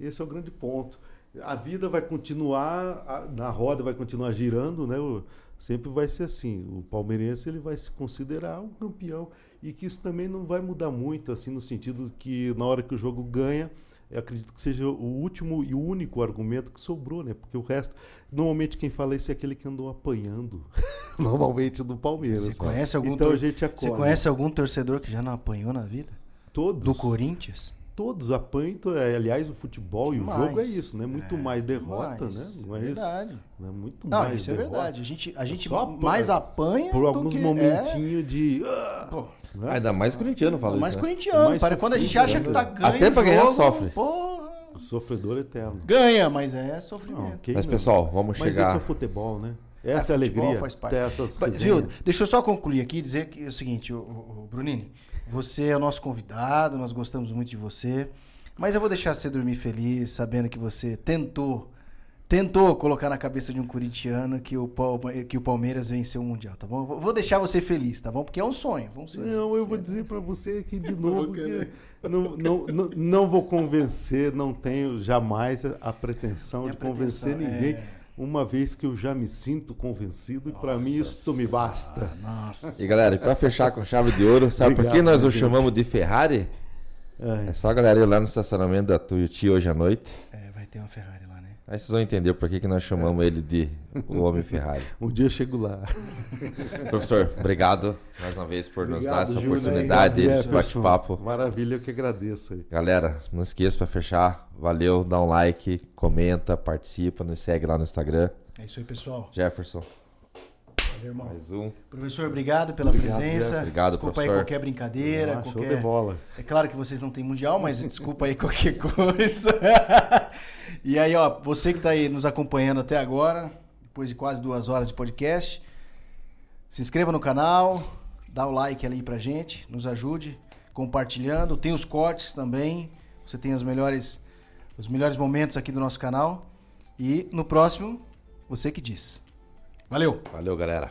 Speaker 3: esse é o grande ponto. A vida vai continuar, a- na roda vai continuar girando, né? O- sempre vai ser assim. O palmeirense ele vai se considerar um campeão e que isso também não vai mudar muito, assim, no sentido que na hora que o jogo ganha, eu acredito que seja o último e o único argumento que sobrou, né? Porque o resto, normalmente quem fala isso é aquele que andou apanhando, <laughs> normalmente do Palmeiras.
Speaker 1: Você conhece algum
Speaker 3: então
Speaker 1: tor-
Speaker 3: a gente
Speaker 1: Você
Speaker 3: acolhe.
Speaker 1: conhece algum torcedor que já não apanhou na vida?
Speaker 3: todos?
Speaker 1: Do Corinthians?
Speaker 3: Todos apanham. to- é, Aliás, o futebol e o
Speaker 1: Mais.
Speaker 3: jogo é isso, né? Muito
Speaker 1: É,
Speaker 3: mais derrota,
Speaker 1: mais.
Speaker 3: né? Não é
Speaker 1: verdade.
Speaker 3: isso? Não é muito
Speaker 1: Não,
Speaker 3: mais
Speaker 1: isso é
Speaker 3: derrota.
Speaker 1: verdade. A gente, a gente
Speaker 3: Só apanha.
Speaker 1: mais apanha
Speaker 3: Por alguns momentinhos de.
Speaker 1: É, pô,
Speaker 3: né?
Speaker 2: Ainda mais corintiano fala
Speaker 1: mais
Speaker 2: isso. né?
Speaker 1: corintiano.
Speaker 3: Mais
Speaker 1: para quando a gente acha
Speaker 3: né?
Speaker 1: que tá ganho
Speaker 2: Até pra
Speaker 1: o
Speaker 2: ganhar
Speaker 1: jogo,
Speaker 2: sofre.
Speaker 1: Porra.
Speaker 3: Sofredor eterno.
Speaker 1: Ganha, mas é
Speaker 3: Não,
Speaker 1: sofrimento.
Speaker 3: quem
Speaker 2: Mas
Speaker 3: não?
Speaker 2: pessoal, vamos
Speaker 3: Mas esse é
Speaker 2: chegar.
Speaker 3: o futebol, né? Essa é, a
Speaker 1: futebol
Speaker 3: alegria.
Speaker 1: faz parte.
Speaker 3: Ter essas.
Speaker 1: Viu, deixa eu só concluir aqui e dizer que é o seguinte, o, o, o Brunini, você é o nosso convidado, nós gostamos muito de você, mas eu vou deixar você dormir feliz, sabendo que você tentou, tentou colocar na cabeça de um corintiano que o, que o Palmeiras venceu o Mundial, tá bom? Vou- Vou deixar você feliz, tá bom? Porque é um sonho, vamos ser.
Speaker 3: Não, eu vou dizer pra você aqui de <laughs> novo que não, não, não, não vou convencer, não tenho jamais a, a pretensão
Speaker 1: Minha
Speaker 3: de convencer
Speaker 1: pretensão
Speaker 3: ninguém,
Speaker 1: é-
Speaker 3: uma vez que eu já me sinto convencido e pra mim isso me basta.
Speaker 1: Nossa.
Speaker 2: E galera, pra fechar com chave de ouro, sabe por que
Speaker 3: Obrigado,
Speaker 2: nós o chamamos de Ferrari?
Speaker 3: É.
Speaker 2: É só a galera ir lá no estacionamento da Tuiuti hoje à noite.
Speaker 1: É, vai ter uma Ferrari?
Speaker 2: Aí vocês vão entender por que, que nós chamamos ele de o Homem Ferrari. <laughs>
Speaker 3: Um dia eu chego lá.
Speaker 2: Professor, obrigado mais uma vez por nos
Speaker 3: Obrigado,
Speaker 2: dar essa
Speaker 3: Júlio.
Speaker 2: oportunidade,
Speaker 3: Obrigado,
Speaker 2: esse bate-papo.
Speaker 3: Maravilha, eu que agradeço aí.
Speaker 2: Galera, não esqueça para fechar. Valeu, dá um like, comenta, participa, nos segue lá no Instagram.
Speaker 1: É isso aí, pessoal.
Speaker 2: Jefferson,
Speaker 1: irmão.
Speaker 2: mais um.
Speaker 1: Professor, obrigado pela
Speaker 3: Obrigado,
Speaker 1: presença.
Speaker 2: Obrigado,
Speaker 1: desculpa
Speaker 2: professor.
Speaker 1: aí qualquer brincadeira,
Speaker 3: Ah, show
Speaker 1: qualquer...
Speaker 3: de bola.
Speaker 1: É claro que vocês não têm mundial, mas <laughs> desculpa aí qualquer coisa. <laughs> e aí, ó, você que tá aí nos acompanhando até agora, depois de quase duas horas de podcast, se inscreva no canal, dá o like ali pra gente, nos ajude compartilhando. Tem os cortes também. Você tem as melhores, os melhores momentos aqui do nosso canal. E no próximo, você que diz. Valeu.
Speaker 2: Valeu, galera.